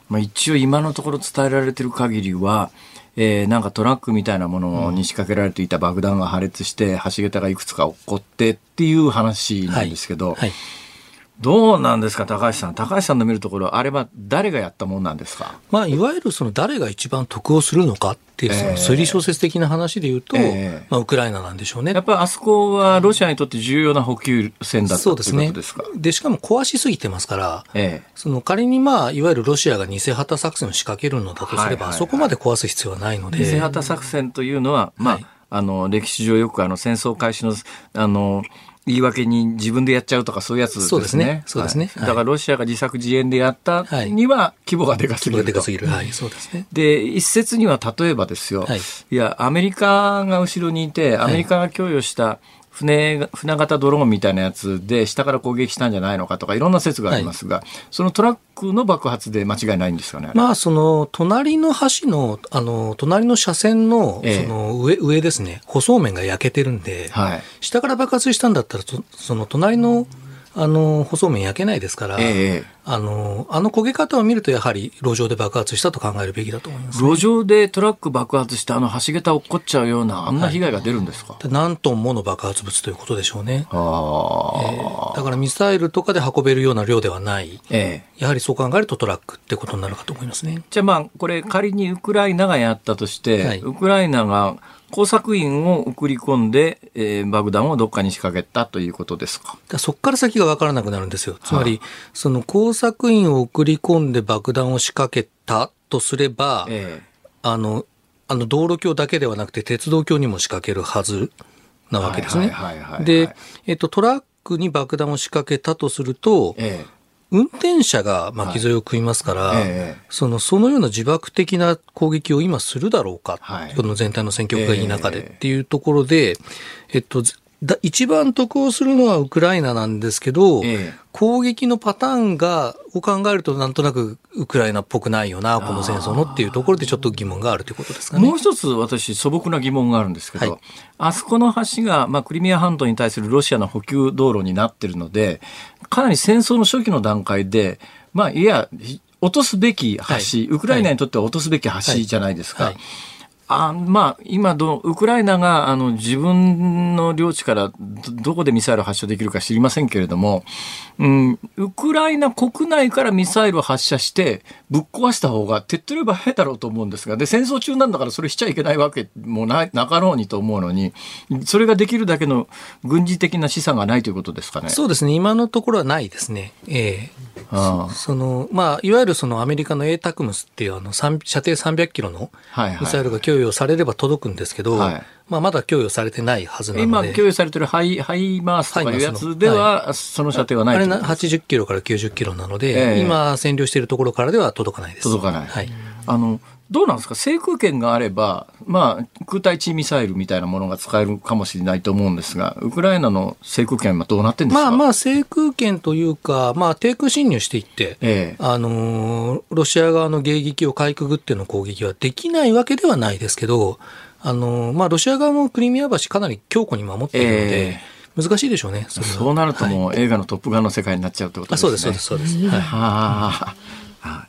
まあ、一応今のところ伝えられてる限りはえー、なんかトラックみたいなものに仕掛けられていた爆弾が破裂して橋桁がいくつか起こってっていう話なんですけど、はい。はいどうなんですか、高橋さん。高橋さんの見るところ、あれは誰がやったもんなんですか？まあ、いわゆるその誰が一番得をするのかっていう、その推理小説的な話で言うと、えー、まあ、ウクライナなんでしょうね。やっぱりあそこはロシアにとって重要な補給線だったそうですね。ですか。で、しかも壊しすぎてますから、えー、その仮にまあ、いわゆるロシアが偽旗作戦を仕掛けるのだとすれば、そこまで壊す必要はないので。偽旗作戦というのは、まあ、はい、あの、歴史上よくあの、戦争開始の、あの、言い訳に自分でやっちゃうとかそういうやつですね。そうですね。そうですね。はい、だからロシアが自作自演でやったには規模がでかすぎる、規模がでかすぎる。はい、そうですね。で、一説には例えばですよ、はい、いや、アメリカが後ろにいて、アメリカが供与した船、船型ドローンみたいなやつで下から攻撃したんじゃないのかとかいろんな説がありますが、はい、そのトラックの爆発で間違いないんですかね。まあ、その、隣の橋の、あの、隣の車線の、その上、上ですね、舗装面が焼けてるんで、はい、下から爆発したんだったら、その隣の、あの、舗装面焼けないですから、ええ、あの、あの焦げ方を見ると、やはり路上で爆発したと考えるべきだと思います、ね、路上でトラック爆発して、あの橋桁落っこっちゃうような、あんな被害が出るんですか、はい、何トンもの爆発物ということでしょうね。あえー、だからミサイルとかで運べるような量ではない、ええ、やはりそう考えるとトラックってことになるかと思いますね。じゃあまあ、これ仮にウクライナがやったとして、はい、ウクライナが工作員を送り込んで、えー、爆弾をどっかに仕掛けたということですか？そこから先が分からなくなるんですよ。つまり、はあ、その工作員を送り込んで爆弾を仕掛けたとすれば、ええ、あの、あの道路橋だけではなくて鉄道橋にも仕掛けるはずなわけですね。で、えっと、トラックに爆弾を仕掛けたとすると、ええ運転者が巻き添えを食いますから、はいえそのそのような自爆的な攻撃を今するだろうか、はい、この全体の戦局がいい中でっていうところで、えっと、だ一番得をするのはウクライナなんですけど、ええ、攻撃のパターンが、を考えるとなんとなくウクライナっぽくないよな、この戦争のっていうところでちょっと疑問があるということですかね。もう一つ私素朴な疑問があるんですけど、はい、あそこの橋が、まあ、クリミア半島に対するロシアの補給道路になってるので、かなり戦争の初期の段階で、まあ、いや、落とすべき橋、はい、ウクライナにとっては落とすべき橋じゃないですか。はいあまあ、今ど、ウクライナがあの自分の領地からどこでミサイルを発射できるか知りませんけれども、うん、ウクライナ国内からミサイルを発射してぶっ壊した方が手っ取り早いだろうと思うんですがで戦争中なんだからそれしちゃいけないわけもななかろうにと思うのにそれができるだけの軍事的な示唆がないということですかね。そうですね今のところはないですね。ええああそのまあ、いわゆるそのアメリカの ATACMS っていうあの射程300キロのミサイルが供与されれば届くんですけど、はいまあ、まだ供与されてないはずなので。今、供与されてるハイ、ハイマースとかいうやつでは、はい、その射程はないあれ80キロから90キロなので、えー、今、占領しているところからでは届かないです。届かない。はい。あの、どうなんですか？制空権があれば、まあ、空対地ミサイルみたいなものが使えるかもしれないと思うんですが、ウクライナの制空権はどうなってんですか？まあまあ、制空権というか、まあ、低空侵入していって、ええ、あのロシア側の迎撃をかいくぐっての攻撃はできないわけではないですけど、あの、まあ、ロシア側もクリミア橋かなり強固に守っているので、えー、難しいでしょうね。そそうなるともう、映画のトップガンの世界になっちゃうってことですね。そうです、そうです、そうです。はあ、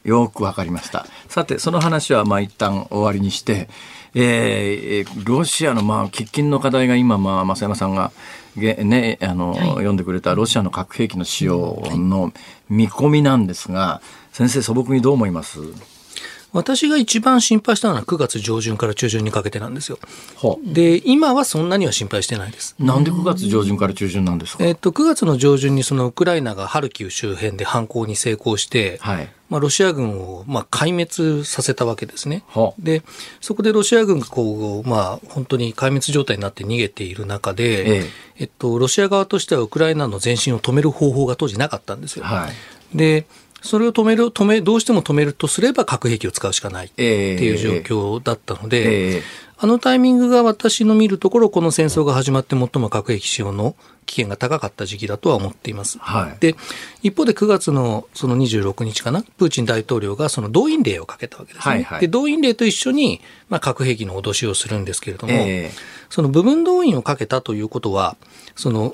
よくわかりました。さて、その話はまあ一旦終わりにして、えー、ロシアのまあ喫緊の課題が今、まあ、増山さんが、ね、あの、はい、読んでくれたロシアの核兵器の使用の見込みなんですが、先生素朴にどう思います？私が一番心配したのは9月上旬から中旬にかけてなんですよ。で、今はそんなには心配してないです。なんで9月上旬から中旬なんですか？えっと、9月の上旬にそのウクライナがハルキウ周辺で反攻に成功して、はい、まあ、ロシア軍をまあ壊滅させたわけですね。で、そこでロシア軍がこう、まあ、本当に壊滅状態になって逃げている中で、えええっと、ロシア側としてはウクライナの前進を止める方法が当時なかったんですよ。はい、で、それを止める、止め、どうしても止めるとすれば核兵器を使うしかないっていう状況だったので、えーえー、あのタイミングが私の見るところ、この戦争が始まって最も核兵器使用の危険が高かった時期だとは思っています。はい、で、一方で9月のその26日かな、プーチン大統領がその動員令をかけたわけですね。はいはい、で、動員令と一緒に、まあ、核兵器の脅しをするんですけれども、えー、その部分動員をかけたということは、その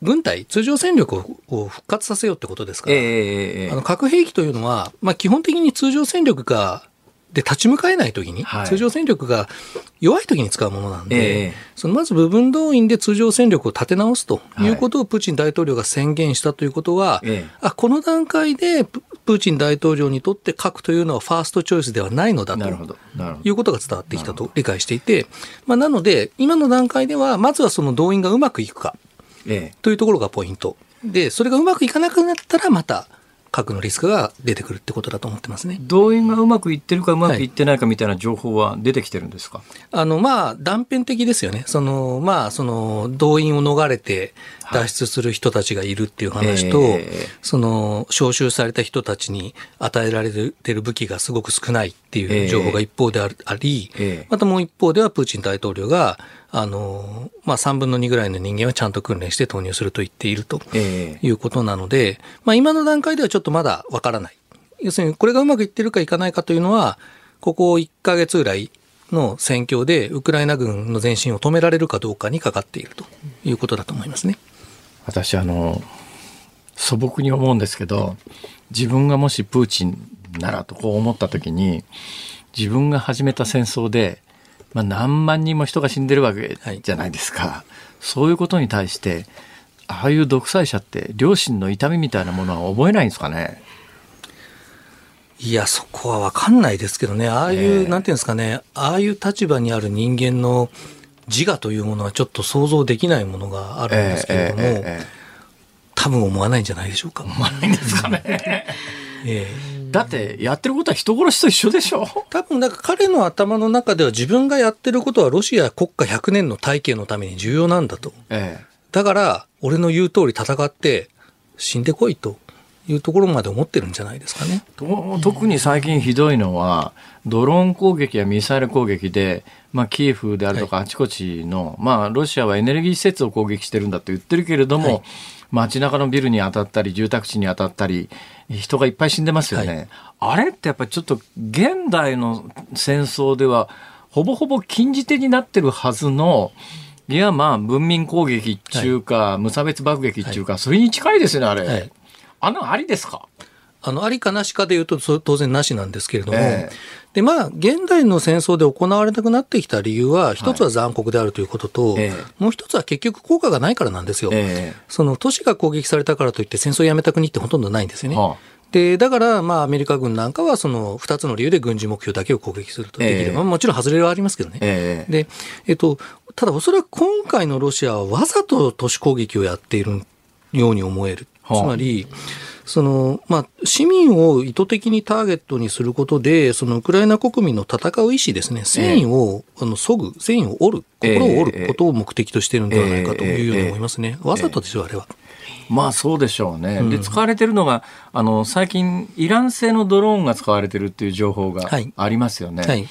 軍隊、通常戦力を復活させようってことですから、えー、あの核兵器というのは、まあ、基本的に通常戦力がで立ち向かえない時に、はい、通常戦力が弱い時に使うものなんで、えー、そのまず部分動員で通常戦力を立て直すということをプーチン大統領が宣言したということは、はい、あこの段階でプーチン大統領にとって核というのはファーストチョイスではないのだということが伝わってきたと理解していて、まあ、なので今の段階ではまずはその動員がうまくいくかというところがポイント。でそれがうまくいかなくなったらまた核のリスクが出てくるってことだと思ってますね。動員がうまくいってるかうまくいってないかみたいな情報は出てきてるんですか、はい、あのまあ断片的ですよね、そのまあ、その動員を逃れて脱出する人たちがいるっていう話と、はいえ。ー、その招集された人たちに与えられてる武器がすごく少ないっていう情報が一方であり、えー、またもう一方ではプーチン大統領があの、まあ、3分の2ぐらいの人間はちゃんと訓練して投入すると言っているということなので、えー、まあ、今の段階ではちょっとまだわからない。要するに、これがうまくいってるかいかないかというのは、ここ1ヶ月ぐらいの戦況で、ウクライナ軍の前進を止められるかどうかにかかっているということだと思いますね。私、あの、素朴に思うんですけど、自分がもしプーチンならとこう思った時に、自分が始めた戦争で、まあ、何万人も人が死んでるわけじゃないですか、はい、そういうことに対してああいう独裁者って良心の痛みみたいなものは覚えないんですかね？いや、そこは分かんないですけどね、ああいう、えー、なんていうんですかね、ああいう立場にある人間の自我というものはちょっと想像できないものがあるんですけれども、えーえー、多分思わないんじゃないでしょうか。思わないんですかね。ええ。ーだってやってることは人殺しと一緒でしょ？多分なんか彼の頭の中では自分がやってることはロシア国家100年の体系のために重要なんだと。ええ、だから俺の言う通り戦って死んでこいと。いうところまで思ってるんじゃないですかね。特に最近ひどいのは、ドローン攻撃やミサイル攻撃で、まあ、キエフであるとかあちこちの、はい、まあ、ロシアはエネルギー施設を攻撃してるんだと言ってるけれども、はい街中のビルに当たったり住宅地に当たったり人がいっぱい死んでますよね、はい、あれってやっぱりちょっと現代の戦争ではほぼほぼ禁じ手になってるはずのいやまあ文民攻撃っていうか、はい、無差別爆撃ってい。うか、それに近いですよねあれ、はい、あのありですか？あの、ありかなしかで言うと当然なしなんですけれども、えー、で、まあ、現代の戦争で行われなくなってきた理由は、一つは残酷であるということと、はいもう一つは結局効果がないからなんですよ。えー、その都市が攻撃されたからといって戦争をやめた国ってほとんどないんですよね。はあで、だから、まあ、アメリカ軍なんかは、その、二つの理由で軍事目標だけを攻撃するとできれば、えー、もちろん外れはありますけどね。えー、で、えっと、ただ、おそらく今回のロシアはわざと都市攻撃をやっているように思える。つまり、その、まあ、市民を意図的にターゲットにすることで、そのウクライナ国民の戦う意思ですね、戦意を、あの、そぐ、戦意を折る、心を折ることを目的としているのではないかというように思いますね。わざとですよ、あれは。まあそうでしょうね。で、使われてるのが、あの、最近、イラン製のドローンが使われてるっていう情報がありますよね。はい、はい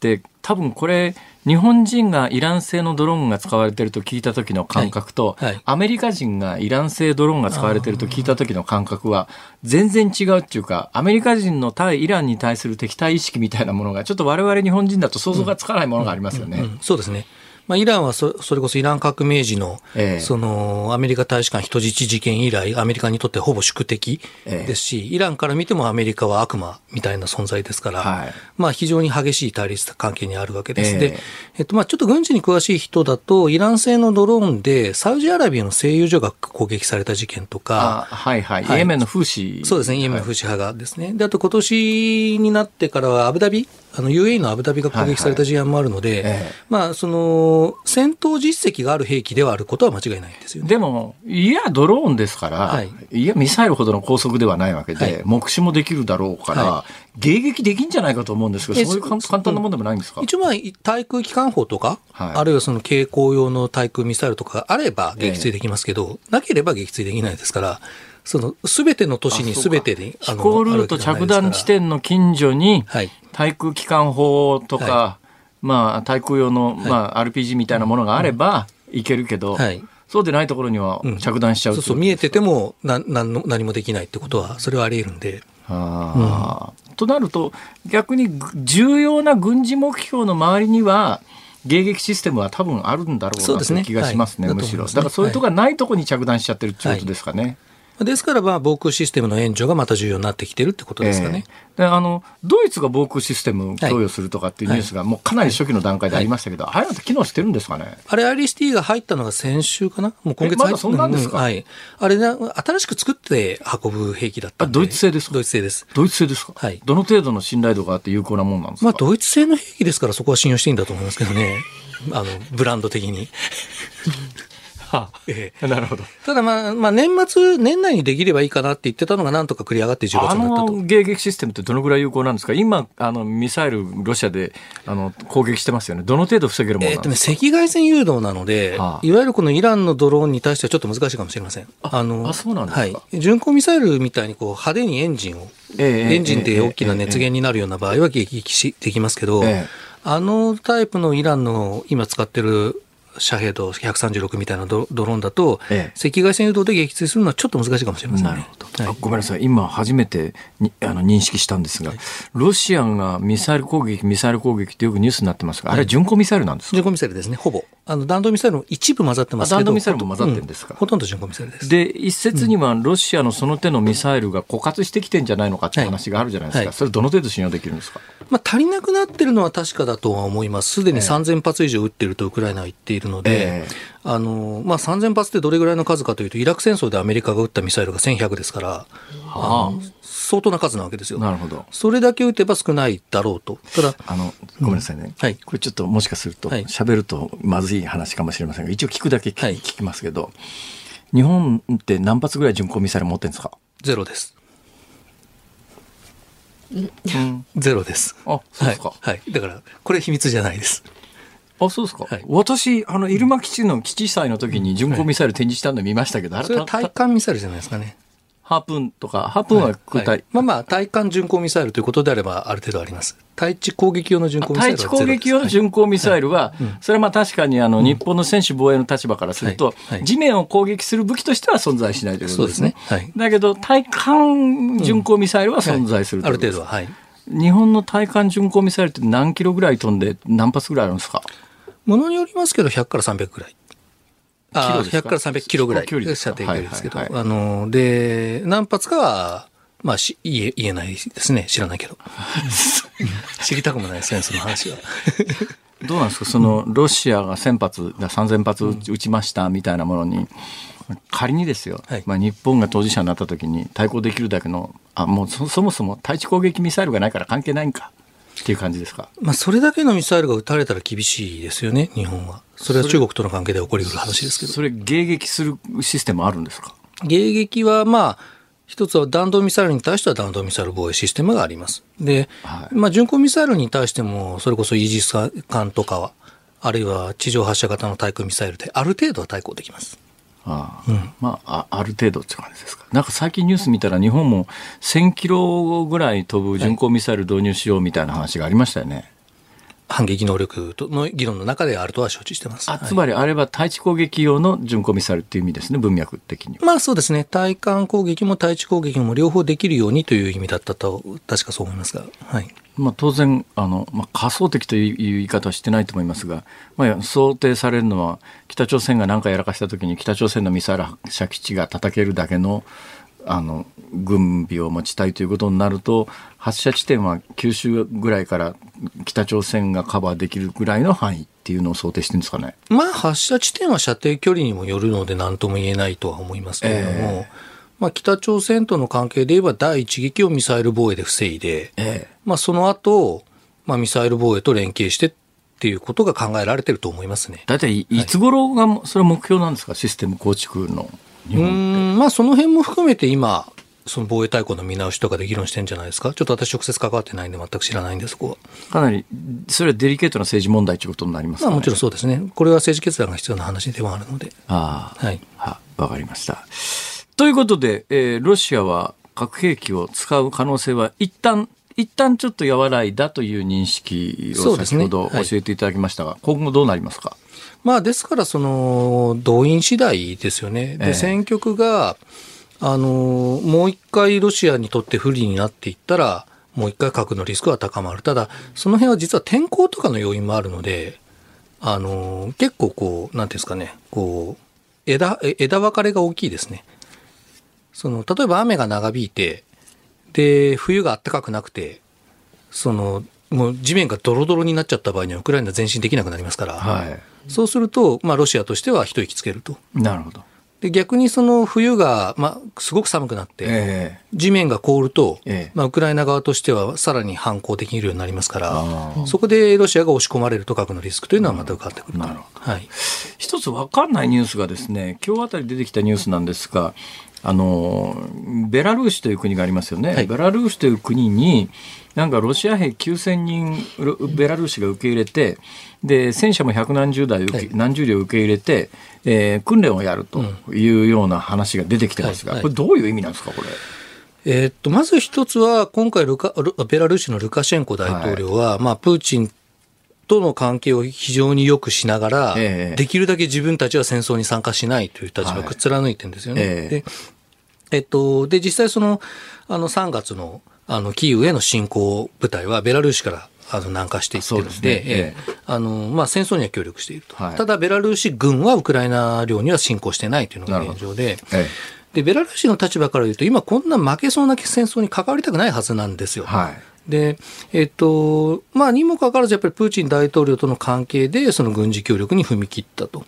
で多分これ日本人がイラン製のドローンが使われてると聞いた時の感覚と、はいはい、アメリカ人がイラン製ドローンが使われてると聞いた時の感覚は全然違うっていうかアメリカ人の対イランに対する敵対意識みたいなものがちょっと我々日本人だと想像がつかないものがありますよね。そうですねまあ、イランはそそれこそイラン革命時の,、そのアメリカ大使館人質事件以来、アメリカにとってほぼ宿敵ですし、イランから見てもアメリカは悪魔みたいな存在ですから、はい、まあ、非常に激しい対立関係にあるわけです。で、えっと、まあ、ちょっと軍事に詳しい人だと、イラン製のドローンでサウジアラビアの製油所が攻撃された事件とか、はいはい、イエメンの風刺。そうですね、イエメンの風刺派がですね。で、あと今年になってからはアブダビ、あの UAE のアブダビが攻撃された事案もあるので、はいはい、まあ、その戦闘実績がある兵器ではあることは間違いないんですよ、ね、でも、いや、ドローンですから、はい、いや、ミサイルほどの高速ではないわけで、はい、目視もできるだろうから、はい、迎撃できんじゃないかと思うんですけど、そういう簡単なもんでもないんですか？一応、まあ、対空機関砲とか、あるいはその携行用の対空ミサイルとかあれば撃墜できますけど、えー、なければ撃墜できないですから、そのすべての都市にすべてに飛行ルート着弾地点の近所に、対空機関砲とか、はい、まあ、対空用の、まあ、RPG みたいなものがあれば、いけるけど、はい、そうでないところには着弾しちゃう、うん、そうそう見えててもな何何もできないってことはそれはあり得るんで。あうん、となると逆に重要な軍事目標の周りには迎撃システムは多分あるんだろうなという気がしますね、はい、むしろ。だからそういうところがないところに着弾しちゃってるっていうことですかね。ですから、まあ、防空システムの援助がまた重要になってきてるってことですかね。えー、であのドイツが防空システム供与するとかっていうニュースが、もうかなり初期の段階でありましたけど、はい、ああいうのって機能してるんですかね？あれ、アリスティが入ったのが先週かな？もう今月入った、ま、んですか、はい。あれ新しく作って運ぶ兵器だったドイツ製ですか？ドイツ製です。ドイツ製ですか？はい。どの程度の信頼度があって有効なもんなんですか？まあ、ドイツ製の兵器ですからそこは信用していいんだと思いますけどね。あの、ブランド的に。はあ、ええ、なるほど。ただまあ、まあ年末、年内にできればいいかなって言ってたのがなんとか繰り上がって10月になったと。あの迎撃システムってどのぐらい有効なんですか？今、あの、ミサイル、ロシアで、あの、攻撃してますよね。どの程度防げるものなんですか？えっとね、赤外線誘導なので、はあ、いわゆるこのイランのドローンに対してはちょっと難しいかもしれません。あの、あそうなんですか、はい。巡航ミサイルみたいにこう派手にエンジンを、ええ、エンジンで大きな熱源になるような場合は迎撃し、できますけど、えあのタイプのイランの今使ってるシャヘド136みたいなドローンだと、ええ、赤外線誘導で撃墜するのはちょっと難しいかもしれません、ね、なるほど、はい、ごめんなさい、今初めてにあの認識したんですが、はい、ロシアがミサイル攻撃、ミサイル攻撃ってよくニュースになってますが、あれは巡航ミサイルなんですか、巡航ミサイルですね、ほぼ。あの弾道ミサイルの一部混ざってますけど弾道ミサイルも混ざってるんですか、うん、ほとんど巡航ミサイルです。で、一説にはロシアのその手のミサイルが枯渇してきてんじゃないのかって話があるじゃないですか、はい、それどの程度信用できるんですか、まあ、足りなくなってるのは確かだとは思います。すでに3000発以上撃ってるとウクライナは言っているので、えーあのまあ、3000発ってどれぐらいの数かというと、イラク戦争でアメリカが撃ったミサイルが1100ですから、はあ、相当な数なわけですよ。なるほど。それだけ撃てば少ないだろうと。ただ、あの、ごめんなさいね。うん、はい。これちょっともしかすると、喋、はい、るとまずい話かもしれませんが、一応聞くだけ聞,、はい、聞きますけど、日本って何発ぐらい巡航ミサイル持ってるんですか？ゼロです。うん、ゼロです。あ、そうですか、はい。はい。だから、これ秘密じゃないです。あ、そうですか。はい、私、あの、入間基地の基地祭の時に巡航ミサイル展示したの見ましたけど、あれそれは対艦ミサイルじゃないですかね。ハープンとか、ハープンは空対、はい、まあまあ、対艦巡航ミサイルということであれば、ある程度あります。対地攻撃用の巡航ミサイルは対地攻撃用の巡航ミサイルは、それはまあ確かにあの、日本の専守防衛の立場からすると、地面を攻撃する武器としては存在しないということですね。すね。はい、だけど、対艦巡航ミサイルは存在するということです、うんはい、ある程度は。はい。日本の対艦巡航ミサイルって何キロぐらい飛んで何発ぐらいあるんですか？ものによりますけど、100から300ぐらい。あ100か？ら300キロぐらい射程距離ですけど、あの、で、何発かは、まあし言え、言えないですね。知らないけど。知りたくもないですね、その話は。どうなんですか？その、ロシアが1000発、3000発撃ちましたみたいなものに、仮にですよ、はい、まあ、日本が当事者になった時に対抗できるだけの、あ、もうそもそも対地攻撃ミサイルがないから関係ないんか。っていう感じですか？まあ、それだけのミサイルが撃たれたら厳しいですよね、日本は。それは中国との関係で起こりうる話ですけど。それ、迎撃するシステムあるんですか？迎撃は、まあ、一つは弾道ミサイルに対しては弾道ミサイル防衛システムがあります。で、はい、まあ、巡航ミサイルに対しても、それこそイージス艦とかは、あるいは地上発射型の対空ミサイルで、ある程度は対抗できます。ああ、うん、まあ、ある程度って感じですか。なんか最近ニュース見たら日本も1000キロぐらい飛ぶ巡航ミサイル導入しようみたいな話がありましたよね。反撃能力の議論の中であるとは承知してます。あつまりあれは対地攻撃用の巡航ミサイルっていう意味ですね、文脈的にまあそうですね。対艦攻撃も対地攻撃も両方できるようにという意味だったと、確かそう思いますが。はい。まあ、当然あの、まあ、仮想敵という言い方はしてないと思いますが、まあ、想定されるのは北朝鮮が何かやらかしたときに北朝鮮のミサイル発射基地が叩けるだけのあの軍備を持ちたいということになると発射地点は九州ぐらいから北朝鮮がカバーできるぐらいの範囲っていうのを想定してるんですかね。まあ発射地点は射程距離にもよるので何とも言えないとは思いますけれども。えーまあ、北朝鮮との関係で言えば第一撃をミサイル防衛で防いで、ええ、まあ、その後、まあミサイル防衛と連携してっていうことが考えられてると思いますね。大体いつ頃がそれは目標なんですか、システム構築の日本うんまあその辺も含めて今その防衛大綱の見直しとかで議論してんじゃないですか？ちょっと私直接関わってないんで全く知らないんでそこは。かなりそれはデリケートな政治問題ということになりますか、ね、まあ、もちろんそうですね。これは政治決断が必要な話ではあるので。ああ。はい。わかりました。ということで、えー、ロシアは核兵器を使う可能性は一旦一旦ちょっと和らいだという認識を先ほど教えていただきましたが、ねはい、今後どうなりますか？まあ、ですから、その、動員次第ですよね。で、選挙区が、あの、もう一回ロシアにとって不利になっていったら、もう一回核のリスクは高まる。ただ、その辺は実は天候とかの要因もあるので、あの、結構こう、なんていうんですかね、こう、枝、枝分かれが大きいですね。その例えば雨が長引いてで冬が暖かくなくてそのもう地面がドロドロになっちゃった場合にはウクライナ前進できなくなりますから、はい、そうすると、まあ、ロシアとしては一息つけると。なるほど。で逆にその冬が、まあ、すごく寒くなって、地面が凍ると、まあ、ウクライナ側としてはさらに反攻できるようになりますから、そこでロシアが押し込まれると核のリスクというのはまた浮かってくるな。るほど、はい、一つ分かんないニュースがですね今日あたり出てきたニュースなんですがあのベラルーシという国がありますよね、はい、ベラルーシという国になんかロシア兵9000人ベラルーシが受け入れてで戦車も百何十台、はい、何十両受け入れて、えー、訓練をやるというような話が出てきてますが、これどういう意味なんですかこれ？えー、っとまず一つは今回ルカベラルーシのルカシェンコ大統領は、はい、まあ、プーチンとの関係を非常に良くしながら、えー、できるだけ自分たちは戦争に参加しないという立場を貫いてるんですよね。はいえ。ー、でえっと、で実際そのあの3月のあの、キーウへの侵攻部隊はベラルーシからあの南下していってるので、でね、えあのまあ、戦争には協力していると、はい、ただ、ベラルーシ軍はウクライナ領には侵攻してないというのが現状で、え。でベラルーシの立場から言うと、今、こんな負けそうな戦争に関わりたくないはずなんですよ。はい。で、えっと、まあ、にもかかわらず、やっぱりプーチン大統領との関係で、その軍事協力に踏み切ったと。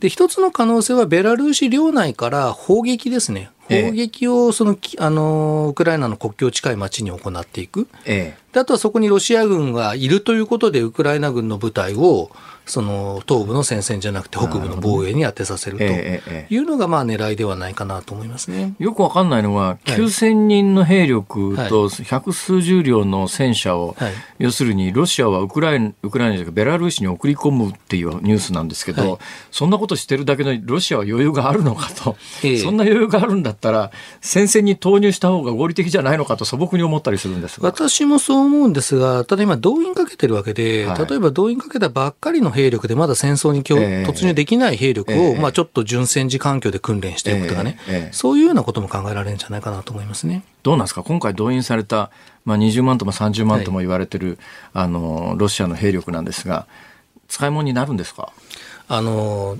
で、一つの可能性は、ベラルーシ領内から砲撃ですね。砲撃をその、あのウクライナの国境近い町に行っていく、ええ、であとはそこにロシア軍がいるということで、ウクライナ軍の部隊をその東部の戦線じゃなくて北部の防衛に当てさせるというのがまあ狙いではないかなと思いますね。よくわかんないのは、9000人の兵力と百数十両の戦車を、はい、要するにロシアはウクライナ、ウクライナじゃベラルーシに送り込むっていうニュースなんですけど、はい、そんなことしてるだけのロシアは余裕があるのかと、えそんな余裕があるんだったら、戦線に投入した方が合理的じゃないのかと素朴に思ったりするんです私もそう思うんですが、ただ今動員かけてるわけで、はい、例えば動員かけたばっかりの兵力でまだ戦争に突入できない兵力を、えー、まあ、ちょっと準戦時環境で訓練しておくとかね、えーえー、そういうようなことも考えられるんじゃないかなと思いますね。どうなんですか？今回動員された、まあ、20万とも30万とも言われてる、はい、あのロシアの兵力なんですが使い物になるんですか？あの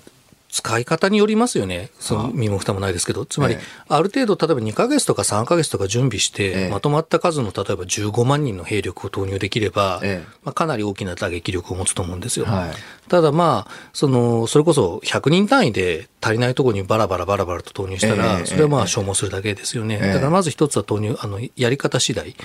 使い方によりますよね、その身も蓋もないですけど、つまり、ある程度、例えば2か月とか3か月とか準備して、まとまった数の例えば15万人の兵力を投入できれば、まあ、かなり大きな打撃力を持つと思うんですよ。ただまあ、その、それこそ100人単位で足りないところにバラバラバラバラと投入したら、それはまあ消耗するだけですよね。だからまず一つは投入、あの、やり方次第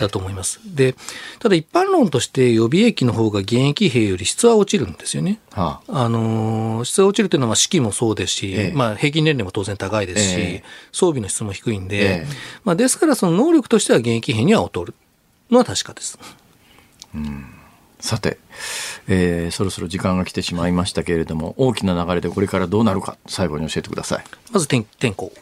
だと思います。で、ただ一般論として予備役の方が現役兵より質は落ちるんですよね。あの、質は落ちるというのは士気もそうですし、まあ平均年齢も当然高いですし、装備の質も低いんで、まあですからその能力としては現役兵には劣るのは確かです。うんさて、えー、そろそろ時間が来てしまいましたけれども、大きな流れでこれからどうなるか、最後に教えてください。まず天天候。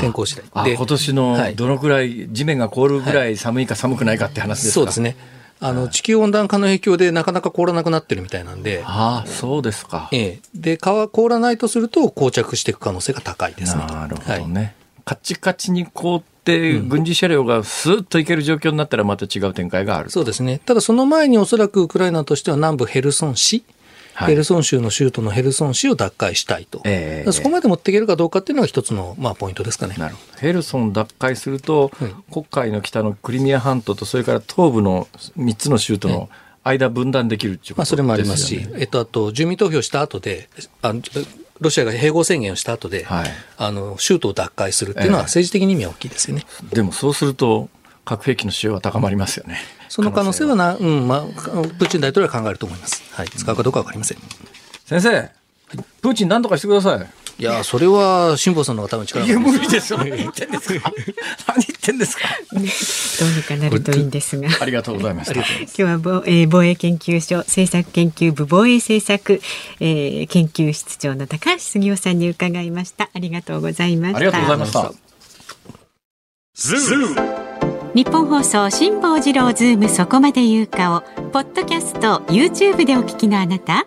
天候次第。で今年のどのくらい、地面が凍るぐらい寒いか寒くないかって話ですか、そうですね。あの地球温暖化の影響でなかなか凍らなくなってるみたいなんで、ああそうですか。ええ、で凍らないとすると膠着していく可能性が高いですね。なるほどね。はい、カチカチに凍って軍事車両がスーッと行ける状況になったらまた違う展開がある、そうですね。ただその前におそらくウクライナとしては南部ヘルソン市、はい、ヘルソン州の州都のヘルソン市を奪回したいと、えー、そこまで持っていけるかどうかっていうのが一つの、まあ、ポイントですかね。なるほど。ヘルソン奪回すると、はい、黒海の北のクリミア半島とそれから東部の3つの州都の間分断できるっていうことですよね、まあ、それもありますし、えっと、あと住民投票した後であロシアが併合宣言をした後で、はい、あの州都を奪回するっていうのは政治的に意味は大きいですよね。えー、でもそうすると核兵器の使用は高まりますよね。その可能性はな、うんまあ、プーチン大統領は考えると思います。はい、使うかどうかわかりません。先生、プーチン何とかしてください。いや、それは辛坊さんの方が多分力いや、無理ですよ。何言ってんですか？何言ってんですか？どうにかなるといいんですが。ありがとうございました。今日は防,、えー、防衛研究所政策研究部防衛政策、えー、研究室長の高橋杉雄さんに伺いました。ありがとうございました。ありがとうございました。日本放送辛坊治郎ズームそこまで言うかをポッドキャスト YouTube でお聞きのあなた。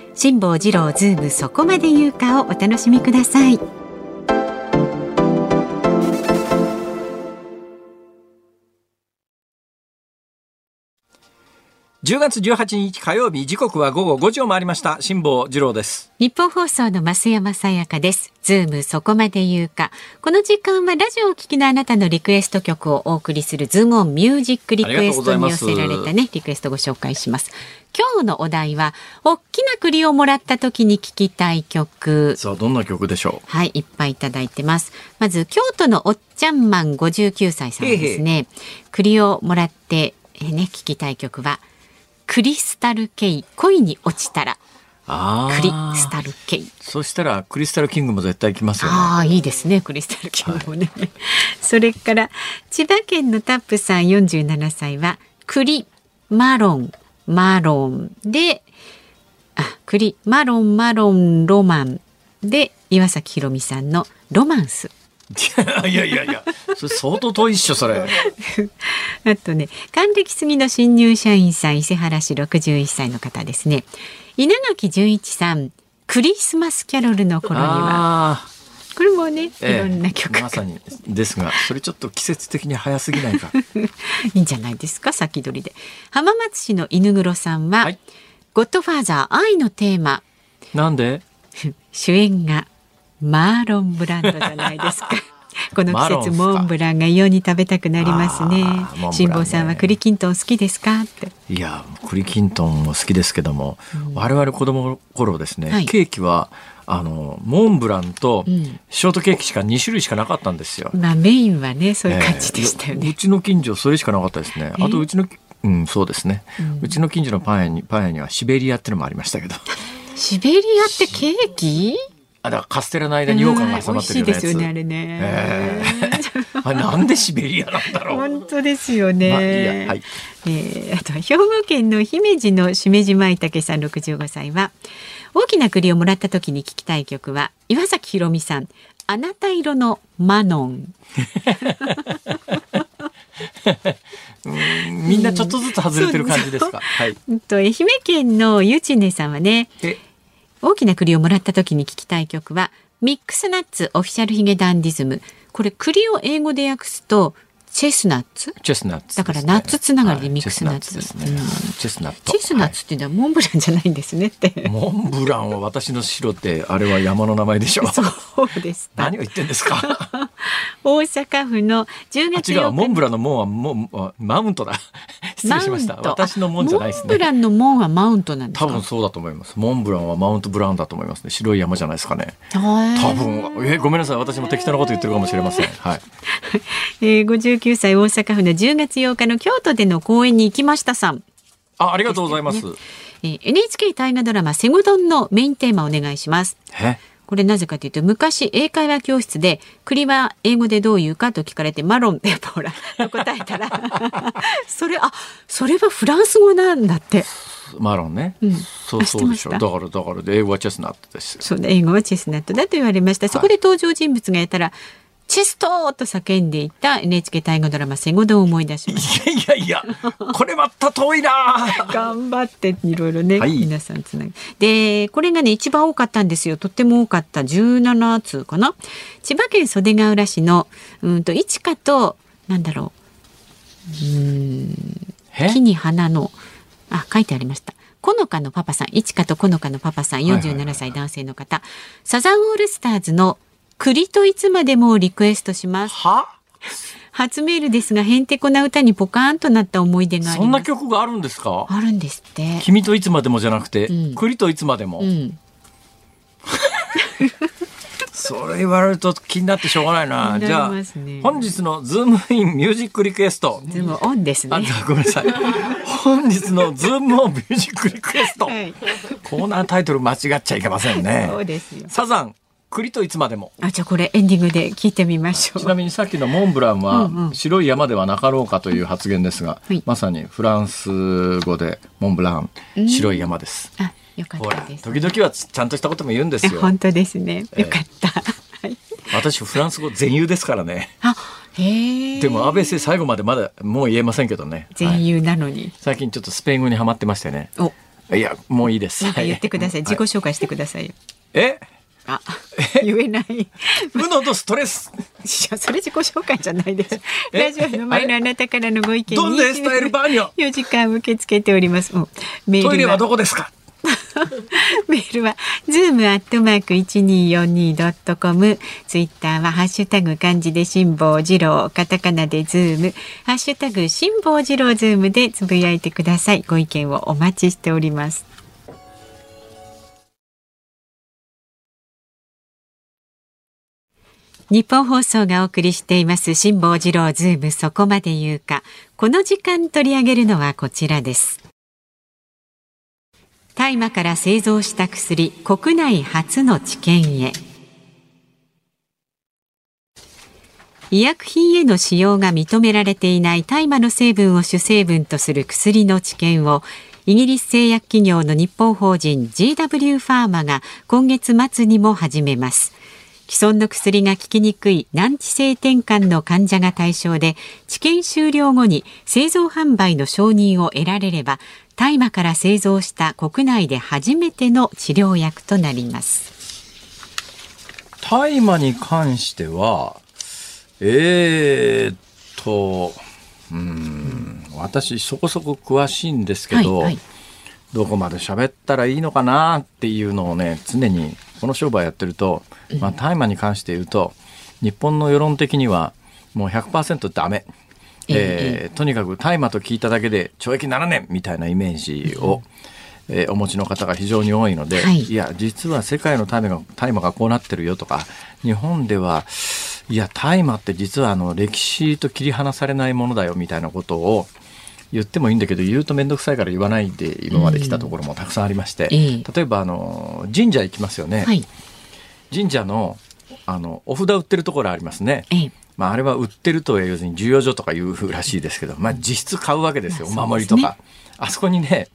辛坊治郎ズームそこまで言うかをお楽しみください。10月18日火曜日時刻は午後5時を回りました。辛坊治郎です。ニッポン放送の増山さやかです。ズームそこまで言うか。この時間はラジオをお聞きのあなたのリクエスト曲をお送りするズームオンミュージックリクエストに寄せられたねリクエストご紹介します。今日のお題は大きな栗をもらった時に聞きたい曲。さあどんな曲でしょう？はいいっぱいいただいてます。まず京都のおっちゃんマン59歳さんですね。栗をもらってえね聞きたい曲はクリスタルケイ。恋に落ちたら。クリスタルケイ。そしたらクリスタルキングも絶対来ますよね。ああいいですね。クリスタルキングもね、はい、それから千葉県のタップさん47歳は栗マロンマロンであ栗マロンマロンロマンで岩崎宏美さんのロマンス いやいやいや、それ相当遠いっしょ、それ。あとね、還暦過ぎの新入社員さん、伊勢原市61歳の方ですね。稲垣純一さん、クリスマスキャロルの頃には。これもね、いろんな曲、ええ、まさにですが、それちょっと季節的に早すぎないか。いいんじゃないですか、先取りで。浜松市の犬黒さんは、はい、ゴッドファーザー愛のテーマ。なんで？主演がマーロンブランドじゃないですか。この季節モンブランが異様に食べたくなりますね。辛坊、ね、さんは栗きんとん好きですか？って。いや栗きんとんも好きですけども、うん、我々子供の頃ですね、はい、ケーキはあのモンブランとショートケーキしか2種類しかなかったんですよ。まあメインはねそういう感じでしたよね。えー、うちの近所それしかなかったですね。あとうちのうん、そうですね、うん、うちの近所のパン屋にパン屋にはシベリアってのもありましたけど。シベリアってケーキ？あだからカステラの間に羊羹が挟まってるようなやつ、ですよねあれね、えー、あなんでシベリアなんだろう。本当ですよね、まあ、いやはい、えー、あと兵庫県の姫路のしめじまいたけさん65歳は大きな栗をもらった時に聞きたい曲は岩崎宏美さんあなた色のマノン。みんなちょっとずつ外れてる感じですか？はい。と愛媛県のゆちねさんはね。大きな栗をもらった時に聞きたい曲はミックスナッツオフィシャルヒゲダンディズム。これ栗を英語で訳すとチェスナッツ？チェスナッツ、だからナッツつながりでミックスナッツ,、チェスナッツチェスナッツっていうのはモンブランじゃないんですねって、モンブランは私の城ってあれは山の名前でしょ。そうです。何を言ってんですか。大阪府の10月違うモンブランの門はもマウントだ。失礼しました。私の門じゃないですね。モンブランの門はマウントなんです多分そうだと思います。モンブランはマウントブラウンだと思いますね。白い山じゃないですかね。多分。えごめんなさい。私も適当なこと言ってるかもしれません。はい。えー、59歳大阪府の10月8日の京都での公演に行きましたさん。あ、ありがとうございます。ね、えー、NHK 大河ドラマセゴドンのメインテーマお願いします。これなぜかというと昔英会話教室で栗は英語でどう言うかと聞かれてマロン ってほら答えたら それあそれはフランス語なんだって。マロンね、うん、そうそうでしょだからだから英語はチェスナットですそう英語はチェスナットだと言われましたそこで登場人物がやったらチェストと叫んでいた NHK 大河ドラマ戦後で思い出しました。いやいやいやこれまた遠いな。頑張っていろいろね、はい、皆さんつなぎでこれがね一番多かったんですよ。とっても多かった。17通かな。千葉県袖ケ浦市のうんと市花となんだろう。うん木に花のあ書いてありました。このかのパパさん、いちかとこのかのパパさん、47歳男性の方、サザンオールスターズの栗といつまでもリクエストします。は？初メールですが、へんてこな歌にポカーンとなった思い出がそんな曲があるんですか？あるんですって。君といつまでもじゃなくて、うん、栗といつまでも？うん、それ言われると気になってしょうがないな。ね、じゃあ、本日のズームインミュージックリクエスト。ズームオンですね。あ、ごめんなさい。本日のズームオンミュージックリクエスト。はい、コーナータイトル間違っちゃいけませんね。そうですよ。サザン、栗といつまでも。あ、じゃあこれエンディングで聞いてみましょう。ちなみにさっきのモンブランは、白い山ではなかろうかという発言ですが、うん、まさにフランス語でモンブラン、白い山です。あ、よかったです、時々はちゃんとしたことも言うんですよ。本当ですね。よかった。えー、私フランス語全優ですからね。あ、へでも安倍最後までまだもう言えませんけどね。全優なのに、はい、最近ちょっとスペイン語にはまってましてね。お、いやもういいです。言ってください。自己紹介してくださいよ。え？あ、言えない。 uno dos tres。それ自己紹介じゃないです。ラジオの前のあなたからのご意見に。 está el baño？4時間受け付けております。メールトイレはどこですか？メールはズームアットマーク一二四二ドットコム。ツイッターはハッシュタグ漢字で辛坊治郎、カタカナでズーム、ハッシュタグ辛坊治郎ズームでつぶやいてください。ご意見をお待ちしております。ニッポン放送がお送りしています辛坊治郎ズーム。そこまで言うか。この時間取り上げるのはこちらです。大麻から製造した薬国内初の治験へ。医薬品への使用が認められていない大麻の成分を主成分とする薬の治験をイギリス製薬企業の日本法人 GW ファーマが今月末にも始めます。既存の薬が効きにくい難治性転換の患者が対象で治験終了後に製造販売の承認を得られれば大麻から製造した国内で初めての治療薬となります。大麻に関してはえー、っとうん私そこそこ詳しいんですけど、はいはい、どこまで喋ったらいいのかなっていうのをね常にこの商売やってると、まあ、大麻に関して言うと日本の世論的にはもう100%ダメ。えー、とにかく大麻と聞いただけで懲役7年みたいなイメージを、えー、お持ちの方が非常に多いので、はい、いや実は世界の大麻が大麻がこうなってるよとか日本ではいや大麻って実はあの歴史と切り離されないものだよみたいなことを言ってもいいんだけど言うと面倒くさいから言わないで今まで来たところもたくさんありまして、うん、例えばあの神社行きますよね、はい、神社のあのお札売ってるところありますね。まあ、あれは売ってると要するに需要所とかいうらしいですけど、まあ、実質買うわけですよ、お守りとか、ね、あそこにね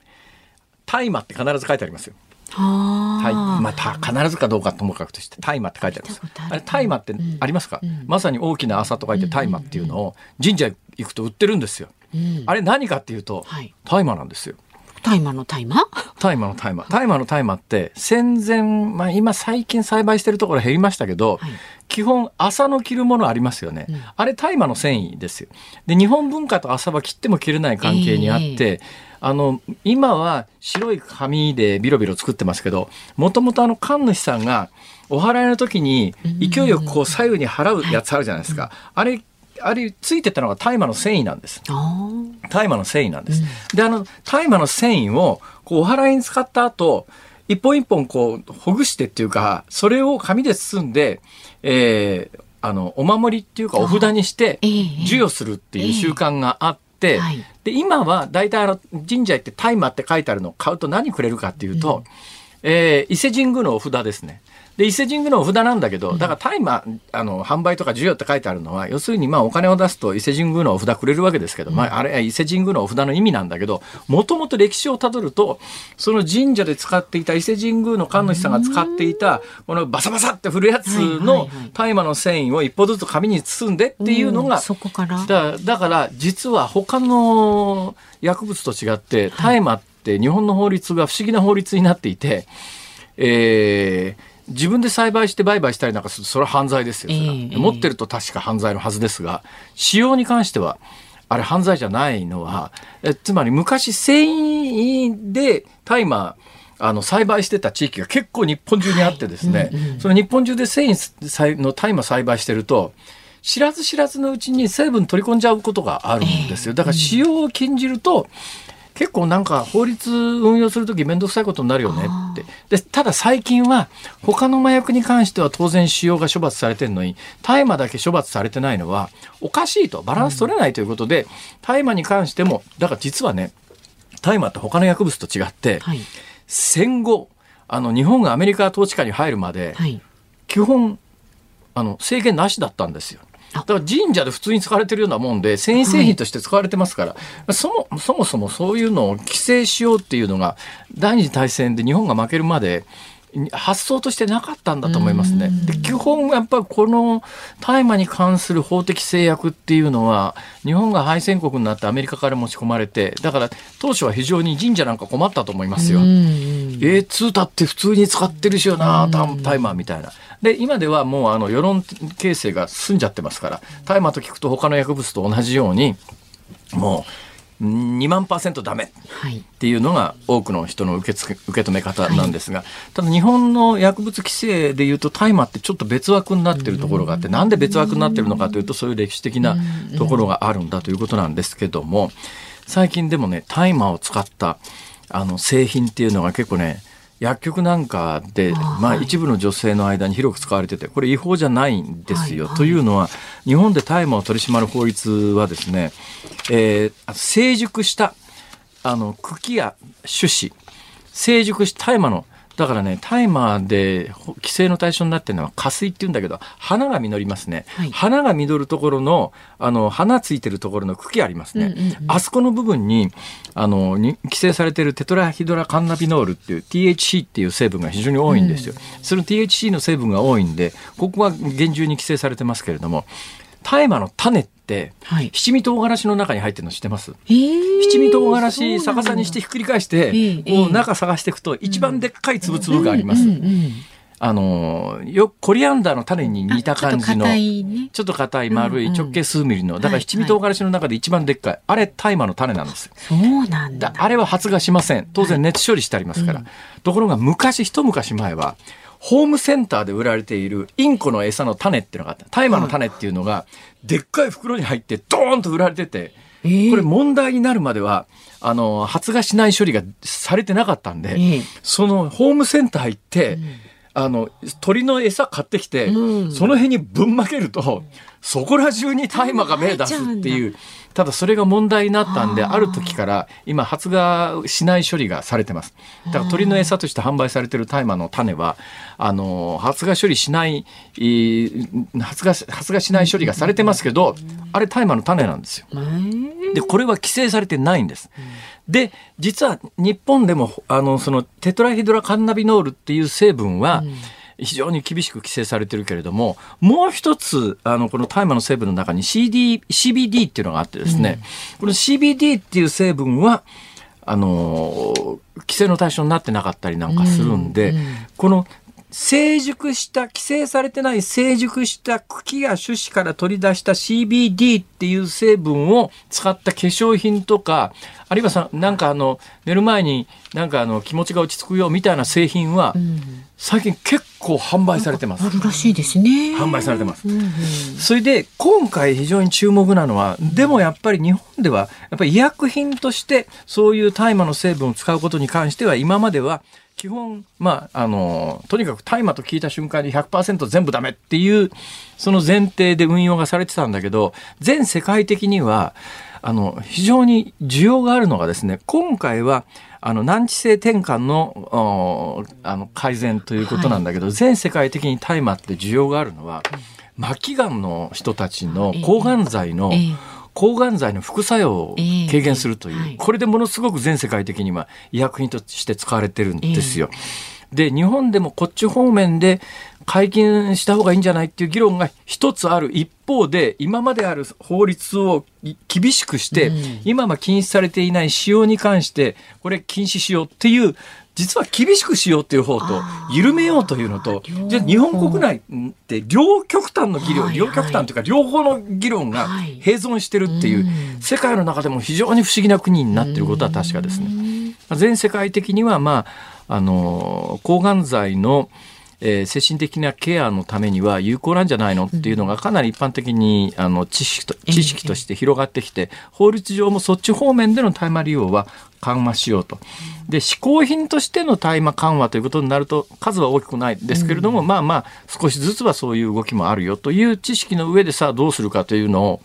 大麻って必ず書いてありますよ。はまあ、必ずかどうかともかくとして大麻って書いてあるんですあれ大麻ってありますか、うん、まさに大きな朝と書いて大麻っていうのを神社行くと売ってるんですよ、うん、あれ何かっていうと、はい、大麻なんですよ。大麻の大麻？大麻の大麻。大麻の大麻って戦前、まあ、今最近栽培してるところ減りましたけど、はい、基本麻の着るものありますよね、うん、あれ大麻の繊維ですよ。で日本文化と麻は切っても切れない関係にあって、えー、あの今は白い紙でビロビロ作ってますけどもともとあの神主さんがお祓いの時に勢いよくこう左右に払うやつあるじゃないですか、あれあれついてたのが大麻の繊維なんです。大麻の繊維なんです。うん、で、あの、大麻の繊維を、こう、お祓いに使った後、一本一本こう、ほぐしてっていうか、それを紙で包んで、えー、あの、お守りっていうかお札にして、授与するっていう習慣があって、で、今は大体あの、神社行って大麻って書いてあるのを買うと何くれるかっていうと、うん、えー、伊勢神宮のお札ですね。で伊勢神宮のお札なんだけどだから大麻あの販売とか授与って書いてあるのは要するにまあお金を出すと伊勢神宮のお札くれるわけですけど、まあ、あれは伊勢神宮のお札の意味なんだけどもともと歴史をたどるとその神社で使っていた伊勢神宮の神主さんが使っていたこのバサバサって振るやつの大麻の繊維を一歩ずつ紙に包んでっていうのが、だだから実は他の薬物と違って大麻って日本の法律が不思議な法律になっていて、えー自分で栽培して売買したりなんかするとそれは犯罪ですよ、えー、持ってると確か犯罪のはずですが使用に関してはあれ犯罪じゃないのはえつまり昔繊維で大麻あの栽培してた地域が結構日本中にあってですね、はいうんうん、その日本中で繊維の大麻栽培してると知らず知らずのうちに成分取り込んじゃうことがあるんですよ。だから使用を禁じると結構なんか法律運用する時面倒くさいことになるよねって。でただ最近は他の麻薬に関しては当然使用が処罰されてるのに大麻だけ処罰されてないのはおかしいと。バランス取れないということで、大麻に関してもだから実はね大麻って他の薬物と違って、はい、戦後あの日本がアメリカ統治下に入るまで、はい、基本あの制限なしだったんですよ。だから神社で普通に使われてるようなもんで繊維製品として使われてますから、はい、そもそもそもそういうのを規制しようっていうのが第二次大戦で日本が負けるまで発想としてなかったんだと思いますね。で基本やっぱりこの大麻に関する法的制約っていうのは日本が敗戦国になってアメリカから持ち込まれてだから当初は非常に神社なんか困ったと思いますよ。えー、通だって普通に使ってるしよな大麻みたいな。で今ではもうあの世論形成が進んじゃってますから大麻と聞くと他の薬物と同じようにもう2万パーセントダメっていうのが多くの人の受け付け受け止め方なんですが、はい、ただ日本の薬物規制でいうと大麻ってちょっと別枠になってるところがあってなんで別枠になってるのかというとそういう歴史的なところがあるんだということなんですけども最近でもね大麻を使ったあの製品っていうのが結構ね薬局なんかで、まあ、一部の女性の間に広く使われててこれ違法じゃないんですよ。はいはい、というのは日本で大麻を取り締まる法律はですね、えー、成熟したあの茎や種子成熟した大麻のだからね、大麻で規制の対象になってるのは花水って言うんだけど、花が実りますね。はい、花が実るところの、あの、花ついてるところの茎ありますね。うんうんうん、あそこの部分に、あの、に規制されてるテトラヒドラカンナビノールっていう THC っていう成分が非常に多いんですよ。うん、その THC の成分が多いんで、ここは厳重に規制されてますけれども、大麻の種って、はい、七味唐辛子の中に入ってるの知ってます、えー、七味唐辛子逆さにしてひっくり返して、えー、こう中探していくと一番でっかい粒々があります。うんうんうんあのよコリアンダーの種に似た感じのちょっと硬い,、丸い直径数ミリの、だから七味唐辛子の中で一番でっかい、あれ大麻の種なんですそうなんだ。あれは発芽しません。当然熱処理してありますから、ところが昔一昔前はホームセンターで売られているインコの餌の種っていうのがあった。大麻の種っていうのが、でっかい袋に入ってドーンと売られてて、これ問題になるまでは、あの、発芽しない処理がされてなかったんで、そのホームセンター行って、あの、鳥の餌買ってきて、その辺にぶんまけると、そこら中に大麻が芽出すっていう、ただそれが問題になったんで、ある時から今発芽しない処理がされてます。だから鳥の餌として販売されてる大麻の種は、あの、発芽処理しない、発芽、発芽しない処理がされてますけど、あれ大麻の種なんですよ。で、これは規制されてないんです。で、実は日本でも、あの、そのテトラヒドラカンナビノールっていう成分は、うん。非常に厳しく規制されてるけれども、もう一つ、あの、この大麻の成分の中に CD、CBD っていうのがあってですね、うん、この CBD っていう成分は、あの、規制の対象になってなかったりなんかするんで、うんうん、この成熟した、規制されてない成熟した茎や種子から取り出した CBD っていう成分を使った化粧品とか、あるいはさ、なんかあの、寝る前になんかあの、気持ちが落ち着くよみたいな製品は、最近結構販売されてます。あるらしいですね。販売されてます。うんうん、それで、今回非常に注目なのは、でもやっぱり日本では、やっぱり医薬品として、そういう大麻の成分を使うことに関しては、今までは、基本、まあ、あの、とにかく大麻と聞いた瞬間に100%全部ダメっていう、その前提で運用がされてたんだけど、全世界的には、あの、非常に需要があるのがですね、今回は、あの、難治性転換の、あの、改善ということなんだけど、はい、全世界的に大麻って需要があるのは、末期がんの人たちの抗がん剤の、えーえ。ー抗がん剤の副作用を軽減するという、えーはい、これでものすごく全世界的には医薬品として使われてるんですよ。えー、で日本でもこっち方面で解禁した方がいいんじゃないっていう議論が一つある一方で今まである法律を厳しくして、うん、今は禁止されていない使用に関してこれ禁止しようっていう実は厳しくしようっていう方と緩めようというのとじゃ日本国内って両極端の議論、両極端というか両方の議論が併存してるっていう、世界の中でも非常に不思議な国になっていることは確かですね。全世界的にはまああの抗がん剤のえー、精神的なケアのためには有効なんじゃないのっていうのがかなり一般的にあの知識と知識として広がってきて、法律上もそっち方面での大麻利用は緩和しようと。で、嗜好品としての大麻緩和ということになると数は大きくないですけれども、まあまあ少しずつはそういう動きもあるよという知識の上でさあどうするかというのを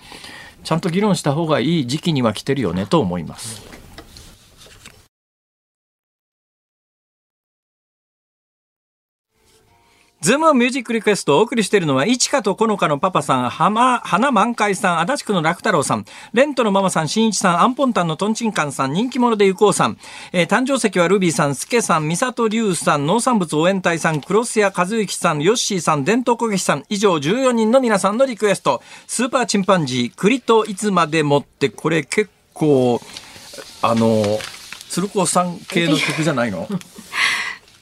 ちゃんと議論した方がいい時期には来てるよねと思います。ズームミュージックリクエストをお送りしているのは、いちかとこのかのパパさん、はま、花満開さん、足立区の楽太郎さん、レントのママさん、しんいちさん、アンポンタンのトンチンカンさん、人気者でゆこうさん、えー、誕生石はルビーさん、すけさん、みさとりゅうさん、農産物応援隊さん、クロスヤ和幸さん、ヨッシーさん、伝統工撃さん、以上14人の皆さんのリクエスト、スーパーチンパンジー、栗といつまでもって、これ結構、あの、鶴光さん系の曲じゃないの？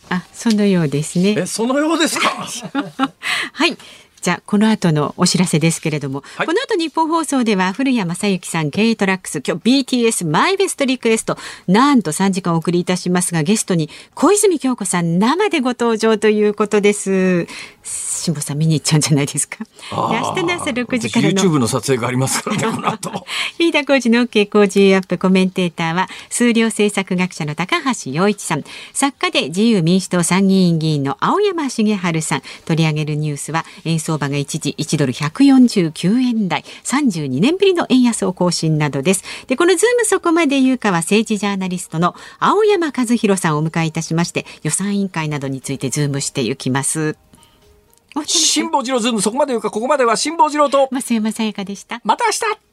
あ、そのようですね。え、そのようですか？はい。じゃあこの後のお知らせですけれども、はい、この後日本放送では古谷正幸さん、ケイトラックス、今日 BTS マイベストリクエスト、なんと3時間お送りいたしますが、ゲストに小泉京子さん生でご登場ということです。辛坊さん見に行っちゃうんじゃないですか。明日の朝6時からの YouTube の撮影がありますからね、この後。飯田浩二の OK 工事アップコメンテーターは数量政策学者の高橋洋一さん、作家で自由民主党参議院議員の青山繁晴さん、取り上げるニュースは円相場が一時1ドル149円台、32年ぶりの円安を更新などです。で、このズームそこまで言うかは政治ジャーナリストの青山和弘さんをお迎えいたしまして、予算委員会などについてズームしていきます。辛坊治郎ズームそこまで言うかここまでは辛坊治郎と。増山さやかでした。また明日